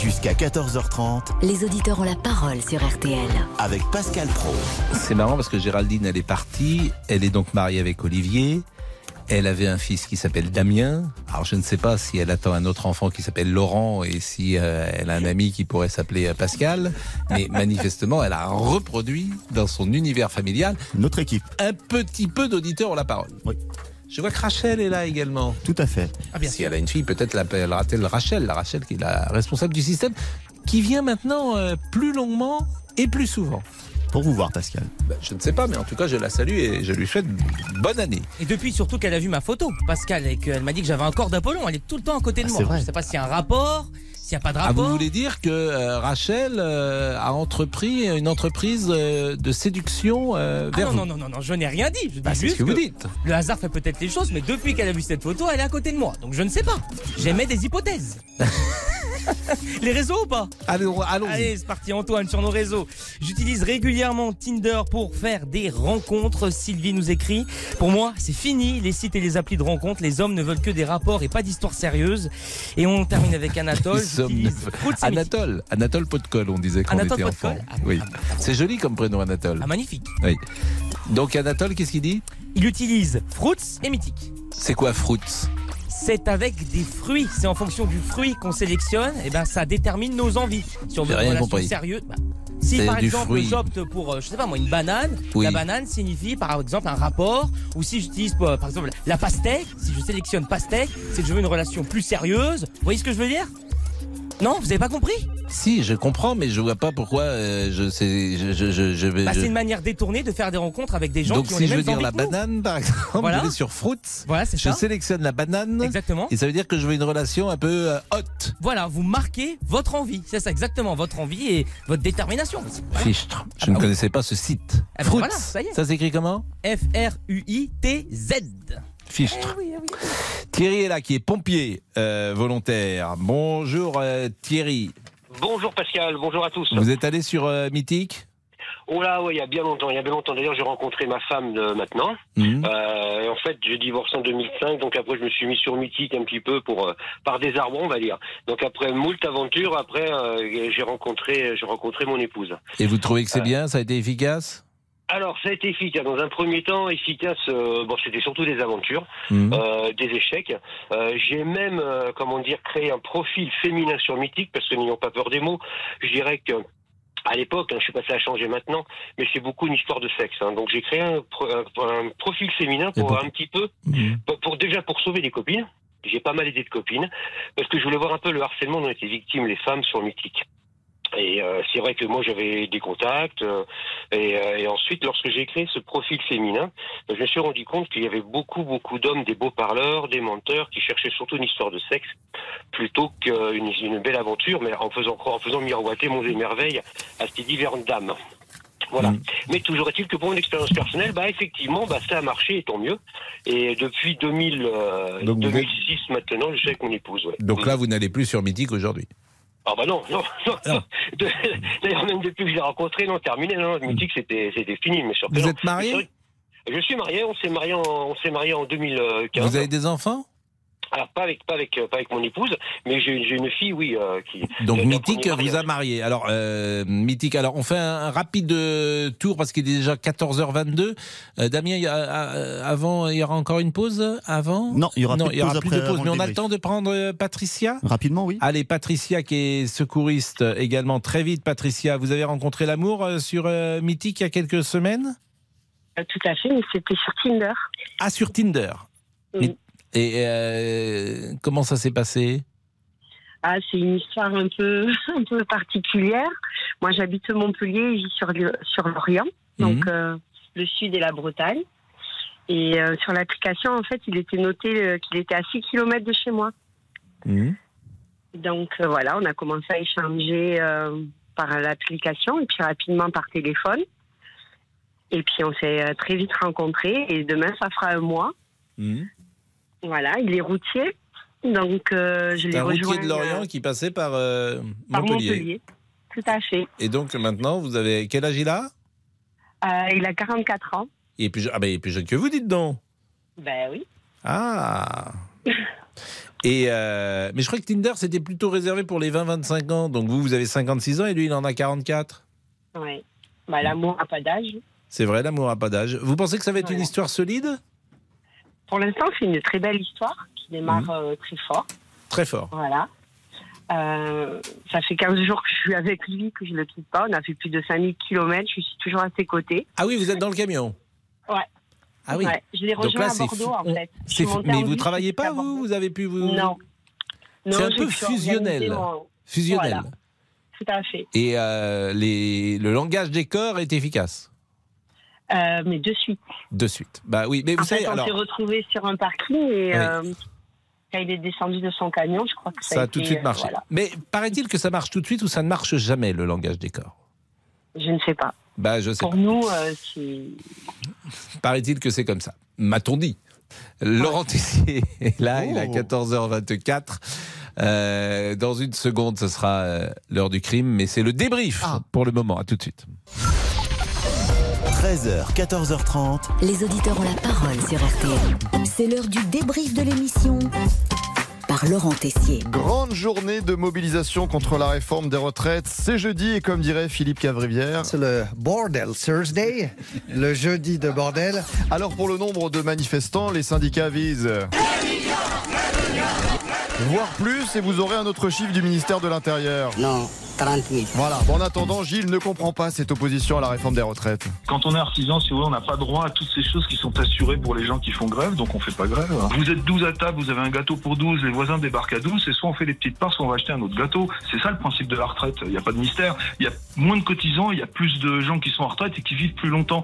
Jusqu'à 14h30 Les auditeurs ont la parole sur RTL. avec Pascal Pro. C'est marrant parce que Géraldine, elle est partie. Elle est donc mariée avec Olivier. Elle avait un fils qui s'appelle Damien. Alors je ne sais pas si elle attend un autre enfant qui s'appelle Laurent et si euh, elle a un ami qui pourrait s'appeler euh, Pascal. Mais manifestement, elle a reproduit dans son univers familial notre équipe. Un petit peu d'auditeurs ont la parole. Oui. Je vois que Rachel est là également. Tout à fait. Ah, bien si elle a une fille, peut-être l'appellera-t-elle Rachel, la Rachel qui est la responsable du système, qui vient maintenant euh, plus longuement et plus souvent. Pour vous voir, Pascal. Ben, je ne sais pas, mais en tout cas, je la salue et je lui souhaite bonne année. Et depuis surtout qu'elle a vu ma photo, Pascal, et qu'elle m'a dit que j'avais un corps d'Apollon, elle est tout le temps à côté de Ah, moi. Je sais pas s'il y a un rapport, s'il n'y a pas de Ah, rapport. vous voulez dire que euh, Rachel euh, a entrepris une entreprise euh, de séduction Ah vers non, vous non, non, non, non, je n'ai rien dit. Je dis Bah, c'est ce que vous dites. Le hasard fait peut-être les choses, mais depuis qu'elle a vu cette photo, elle est à côté de moi. Donc je ne sais pas. J'émets des hypothèses. les réseaux ou pas? Allez, allons Allez, c'est parti Antoine sur nos réseaux. J'utilise régulièrement Tinder pour faire des rencontres. Sylvie nous écrit Pour moi, c'est fini les sites et les applis de rencontres. Les hommes ne veulent que des rapports et pas d'histoires sérieuses. Et on termine avec Anatole. Hommes Anatole, Anatole Potcol, on disait quand on était enfant. Ah, Oui, c'est joli comme prénom Anatole. Ah, magnifique. Oui. Donc Anatole, qu'est-ce qu'il dit? Il utilise Fruits et Mythique. C'est quoi Fruits? C'est avec des fruits. C'est en fonction du fruit qu'on sélectionne. Et ben, ça détermine nos envies. Si on veut une relation sérieuse. bah, si par exemple j'opte pour, euh, je sais pas moi, une banane, Oui. la banane signifie par exemple un rapport. Ou si j'utilise euh, par exemple la pastèque, si je sélectionne pastèque, c'est que je veux une relation plus sérieuse. Vous voyez ce que je veux dire? Non, vous avez pas compris? Si, je comprends, mais je vois pas pourquoi euh, je sais. Je, je, je, je vais. bah, je- C'est une manière détournée de faire des rencontres avec des gens Donc qui ont si les je veux mêmes dire la banane, par exemple, Voilà. je vais sur Fruits. Voilà, c'est Je ça. sélectionne la banane. Exactement. Et ça veut dire que je veux une relation un peu euh, haute. Voilà, vous marquez votre envie. C'est ça exactement, votre envie et votre détermination. Fichtre. Je Ah bah ne oui. connaissais pas ce site. Ah bah Fruits. voilà, ça y est. s'écrit comment? F-R-U-I-T-Z. Fichtre. Thierry est là, qui est pompier euh, volontaire. Bonjour euh, Thierry. Bonjour Pascal, bonjour à tous. Vous êtes allé sur euh, Mythique? Oh là, ouais, il y a bien longtemps, il y a bien longtemps. D'ailleurs, j'ai rencontré ma femme euh, maintenant. Mhm. Euh, et en fait, j'ai divorcé en 2005, donc après, je me suis mis sur Mythique un petit peu pour euh, par désarroi, on va dire. Donc après moult aventures, après, euh, j'ai rencontré, j'ai rencontré mon épouse. Et vous trouvez que c'est Euh, bien? Ça a été efficace? Alors, ça a été efficace. Dans un premier temps, efficace. euh, bon, c'était surtout des aventures, Mhm. euh, des échecs. Euh, J'ai même, euh, comment dire, créé un profil féminin sur Mythique parce que n'ayons pas peur des mots, je dirais que À l'époque, hein, je suis passé à changer maintenant, mais c'est beaucoup une histoire de sexe. hein. Donc j'ai créé un, pro- un- un profil féminin pour un petit peu, pour, pour- déjà pour sauver des copines. J'ai pas mal aidé de copines parce que je voulais voir un peu le harcèlement dont étaient victimes les femmes sur Mythique. Et euh, c'est vrai que moi j'avais des contacts euh, et, euh, et ensuite lorsque j'ai créé ce profil féminin, je me suis rendu compte qu'il y avait beaucoup beaucoup d'hommes, des beaux parleurs, des menteurs qui cherchaient surtout une histoire de sexe plutôt qu'une une belle aventure, mais en faisant en faisant miroiter mon émerveil à ces diverses dames. Voilà. Mais toujours est-il que pour mon expérience personnelle, bah effectivement, bah ça a marché et tant mieux. Et depuis 2000, euh, Donc vous êtes- 2006 maintenant, je suis avec mon épouse. Ouais. Donc là, vous n'allez plus sur Mythique aujourd'hui. Ah bah non, non, non. D'ailleurs, même depuis que je l'ai rencontré, non, terminé, non, le mythique, c'était, c'était fini, mais que Vous non. êtes marié Je suis marié, on s'est marié en, on s'est marié en 2015. Vous avez des enfants? Alors, pas avec, pas avec, euh, pas avec mon épouse, mais j'ai, j'ai une fille, oui, euh, qui. Donc Mythique vous a marié. Alors euh, Mythique, alors on fait un, un rapide euh, tour parce qu'il est déjà 14h22. Euh, Damien, il y a, avant, il y aura encore une pause avant? Non, il y aura non, plus de il y aura pause plus de pause. Mais on a le temps de prendre Patricia? Rapidement, oui. Allez, Patricia qui est secouriste également. Très vite, Patricia, vous avez rencontré l'amour sur euh, Mythique il y a quelques semaines? Euh, Tout à fait, mais c'était sur Tinder. Ah, sur Tinder. Oui. Et euh, comment ça s'est passé? Ah, c'est une histoire un peu, un peu particulière. Moi, j'habite Montpellier, je vis sur, sur l'Orient, donc Mhm. euh, le sud et la Bretagne. Et euh, sur l'application, en fait, il était noté qu'il était à 6 km de chez moi. Donc euh, voilà, on a commencé à échanger par l'application et puis rapidement par téléphone. Et puis on s'est très vite rencontrés et demain, ça fera un mois. Voilà, il est routier. Donc euh, je l'ai un routier de l'Orient euh, qui passait par, euh, par Montpellier. Montpellier. Tout à fait. Et donc maintenant, vous avez quel âge il a? Euh, il a 44 ans. il est, plus, je- ah ben, il est plus jeune que vous, dites donc. Ben oui. Ah Et euh, mais je crois que Tinder c'était plutôt réservé pour les 20-25 ans. Donc vous, vous avez 56 ans et lui il en a 44. Ouais. Bah, l'amour n'a pas d'âge. C'est vrai, l'amour a pas d'âge. Vous pensez que ça va être une histoire solide? Pour l'instant, c'est une très belle histoire qui démarre Mhm. euh, très fort. Très fort. Voilà. Euh, ça fait 15 jours que je suis avec lui, que je ne le quitte pas. On a fait plus de 5000 km. Je suis toujours à ses côtés. Ah oui, vous êtes dans le camion. Ouais. Ah oui. Ouais, Je l'ai rejoint là, à Bordeaux, en fait. Mais vous bus travaillez pas, vous. Vous avez pu vous. Non. C'est un peu fusionnel. mon- Fusionnel. Voilà. Tout à fait. Et euh, les, le langage des corps est efficace. Euh, mais de suite. De suite. Bah oui, mais vous en fait, savez, on alors. s'est retrouvés sur un parking et Oui. euh, quand il est descendu de son camion, je crois que ça, Ça a été, tout de suite euh, marché. voilà. Mais paraît-il que ça marche tout de suite ou ça ne marche jamais, le langage des corps? Je ne sais pas. Bah, je sais Pour pas. nous, euh, c'est. Paraît-il que c'est comme ça. M'a-t-on dit? Laurent Tessier est là, il est à 14h24. Euh, dans une seconde, ce sera l'heure du crime, mais c'est le débrief pour le moment. À tout de suite. 13h, 14h30. Les auditeurs ont la parole sur RTL. C'est l'heure du débrief de l'émission par Laurent Tessier. Grande journée de mobilisation contre la réforme des retraites. C'est jeudi et comme dirait Philippe Cavrivière. C'est le Bordel Thursday, le jeudi de bordel. Alors pour le nombre de manifestants, les syndicats visent. Voire plus, et vous aurez un autre chiffre du ministère de l'Intérieur. Non, 30 000. Voilà. En attendant, Gilles ne comprend pas cette opposition à la réforme des retraites. Quand on est artisan, si vous voulez, on n'a pas droit à toutes ces choses qui sont assurées pour les gens qui font grève, donc on fait pas grève. Vous êtes 12 à table, vous avez un gâteau pour 12, les voisins débarquent à 12, et soit on fait des petites parts, soit on va acheter un autre gâteau. C'est ça le principe de la retraite. Il n'y a pas de mystère. Il y a moins de cotisants, il y a plus de gens qui sont en retraite et qui vivent plus longtemps.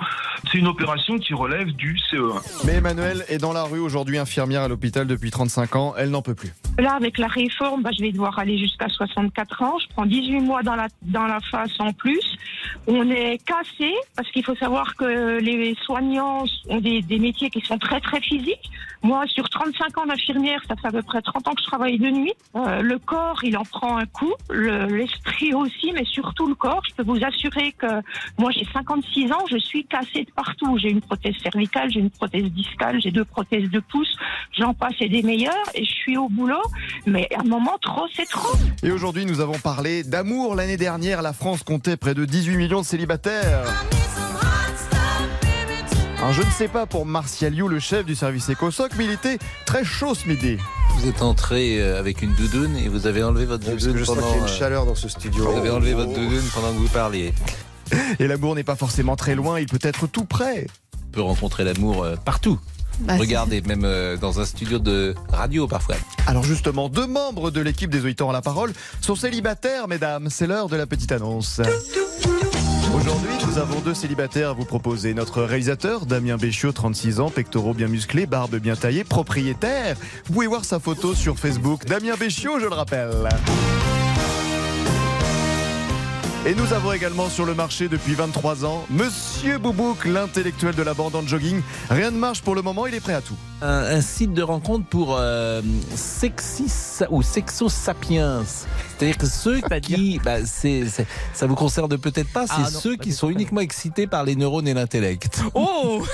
C'est une opération qui relève du E CE1. Mais Emmanuel est dans la rue aujourd'hui, infirmière à l'hôpital depuis 35 ans. Elle n'en peut plus. Là, avec la réforme, bah, je vais devoir aller jusqu'à 64 ans. Je prends 18 mois dans la, dans la face en plus. On est cassé parce qu'il faut savoir que les soignants ont des, des métiers qui sont très, très physiques. Moi, sur 35 ans d'infirmière, ça fait à peu près 30 ans que je travaille de nuit. Euh, le corps, il en prend un coup. Le- L'esprit aussi, mais surtout le corps. Je peux vous assurer que moi, j'ai 56 ans, je suis cassée de partout. J'ai une prothèse cervicale, j'ai une prothèse discale, j'ai deux prothèses de pouce. J'en passe et des meilleurs et je suis au boulot. Mais à un moment, trop, c'est trop. Et aujourd'hui, nous avons parlé d'amour. L'année dernière, la France comptait près de 18 millions de célibataires. Un je ne sais pas pour Martial You, le chef du service EcoSoc, mais il était très chaud ce midi. Vous êtes entré euh, avec une doudoune et vous avez enlevé votre doudoune je sens pendant. qu'il y a une euh, chaleur dans ce studio. Vous avez enlevé votre doudoune pendant que vous parliez. Et l'amour n'est pas forcément très loin, il peut être tout près. On peut rencontrer l'amour euh, partout. Bah, Regardez, même euh, dans un studio de radio parfois. Alors justement, deux membres de l'équipe des auditeurs à la parole sont célibataires, mesdames. C'est l'heure de la petite annonce. Aujourd'hui, nous avons deux célibataires à vous proposer. Notre réalisateur, Damien Béchiot, 36 ans, pectoraux bien musclés, barbe bien taillée, propriétaire. Vous pouvez voir sa photo sur Facebook. Damien Béchiot, je le rappelle. Et nous avons également sur le marché depuis 23 ans Monsieur Boubouk, l'intellectuel de la bande en jogging. Rien ne marche pour le moment, il est prêt à tout. Un, un site de rencontre pour euh, sexis ou sexo sapiens. C'est-à-dire que ceux qui, bah, c'est, c'est- ça vous concerne peut-être pas, c'est Ah, ceux qui sont uniquement excités par les neurones et l'intellect. Oh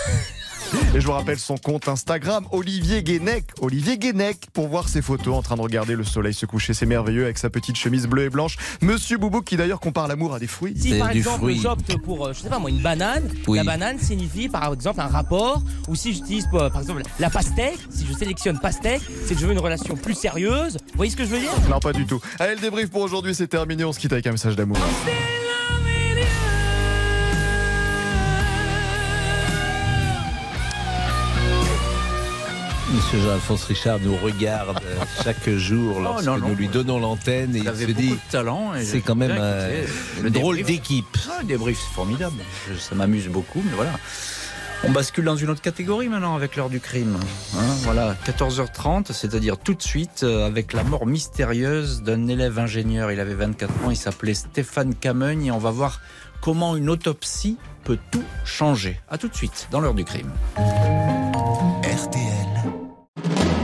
Et je vous rappelle son compte Instagram, Olivier Guénec. Olivier Guénec, pour voir ses photos en train de regarder le soleil se coucher. C'est merveilleux avec sa petite chemise bleue et blanche. Monsieur Boubouk qui d'ailleurs compare l'amour à des fruits. Si par exemple j'opte pour, euh, je sais pas moi, une banane, Oui. la banane signifie par exemple un rapport, ou si j'utilise euh, par exemple la pastèque, si je sélectionne pastèque, c'est que je veux une relation plus sérieuse. Vous voyez ce que je veux dire? Non, pas du tout. Allez, le débrief pour aujourd'hui, c'est terminé. On se quitte avec un message d'amour. Monsieur Jean-Alphonse Richard nous regarde euh, chaque jour lorsque non, non. nous lui donnons l'antenne et il se beaucoup dit de talent. c'est quand même euh, une drôle d'équipe. Ah, le débrief, c'est formidable. Je- ça m'amuse beaucoup, mais voilà. On bascule dans une autre catégorie maintenant avec l'heure du crime. Hein, voilà, 14h30, c'est-à-dire tout de suite euh, avec la mort mystérieuse d'un élève ingénieur. Il avait 24 ans, il s'appelait Stéphane Camogne et on va voir comment une autopsie peut tout changer. À tout de suite dans l'heure du crime.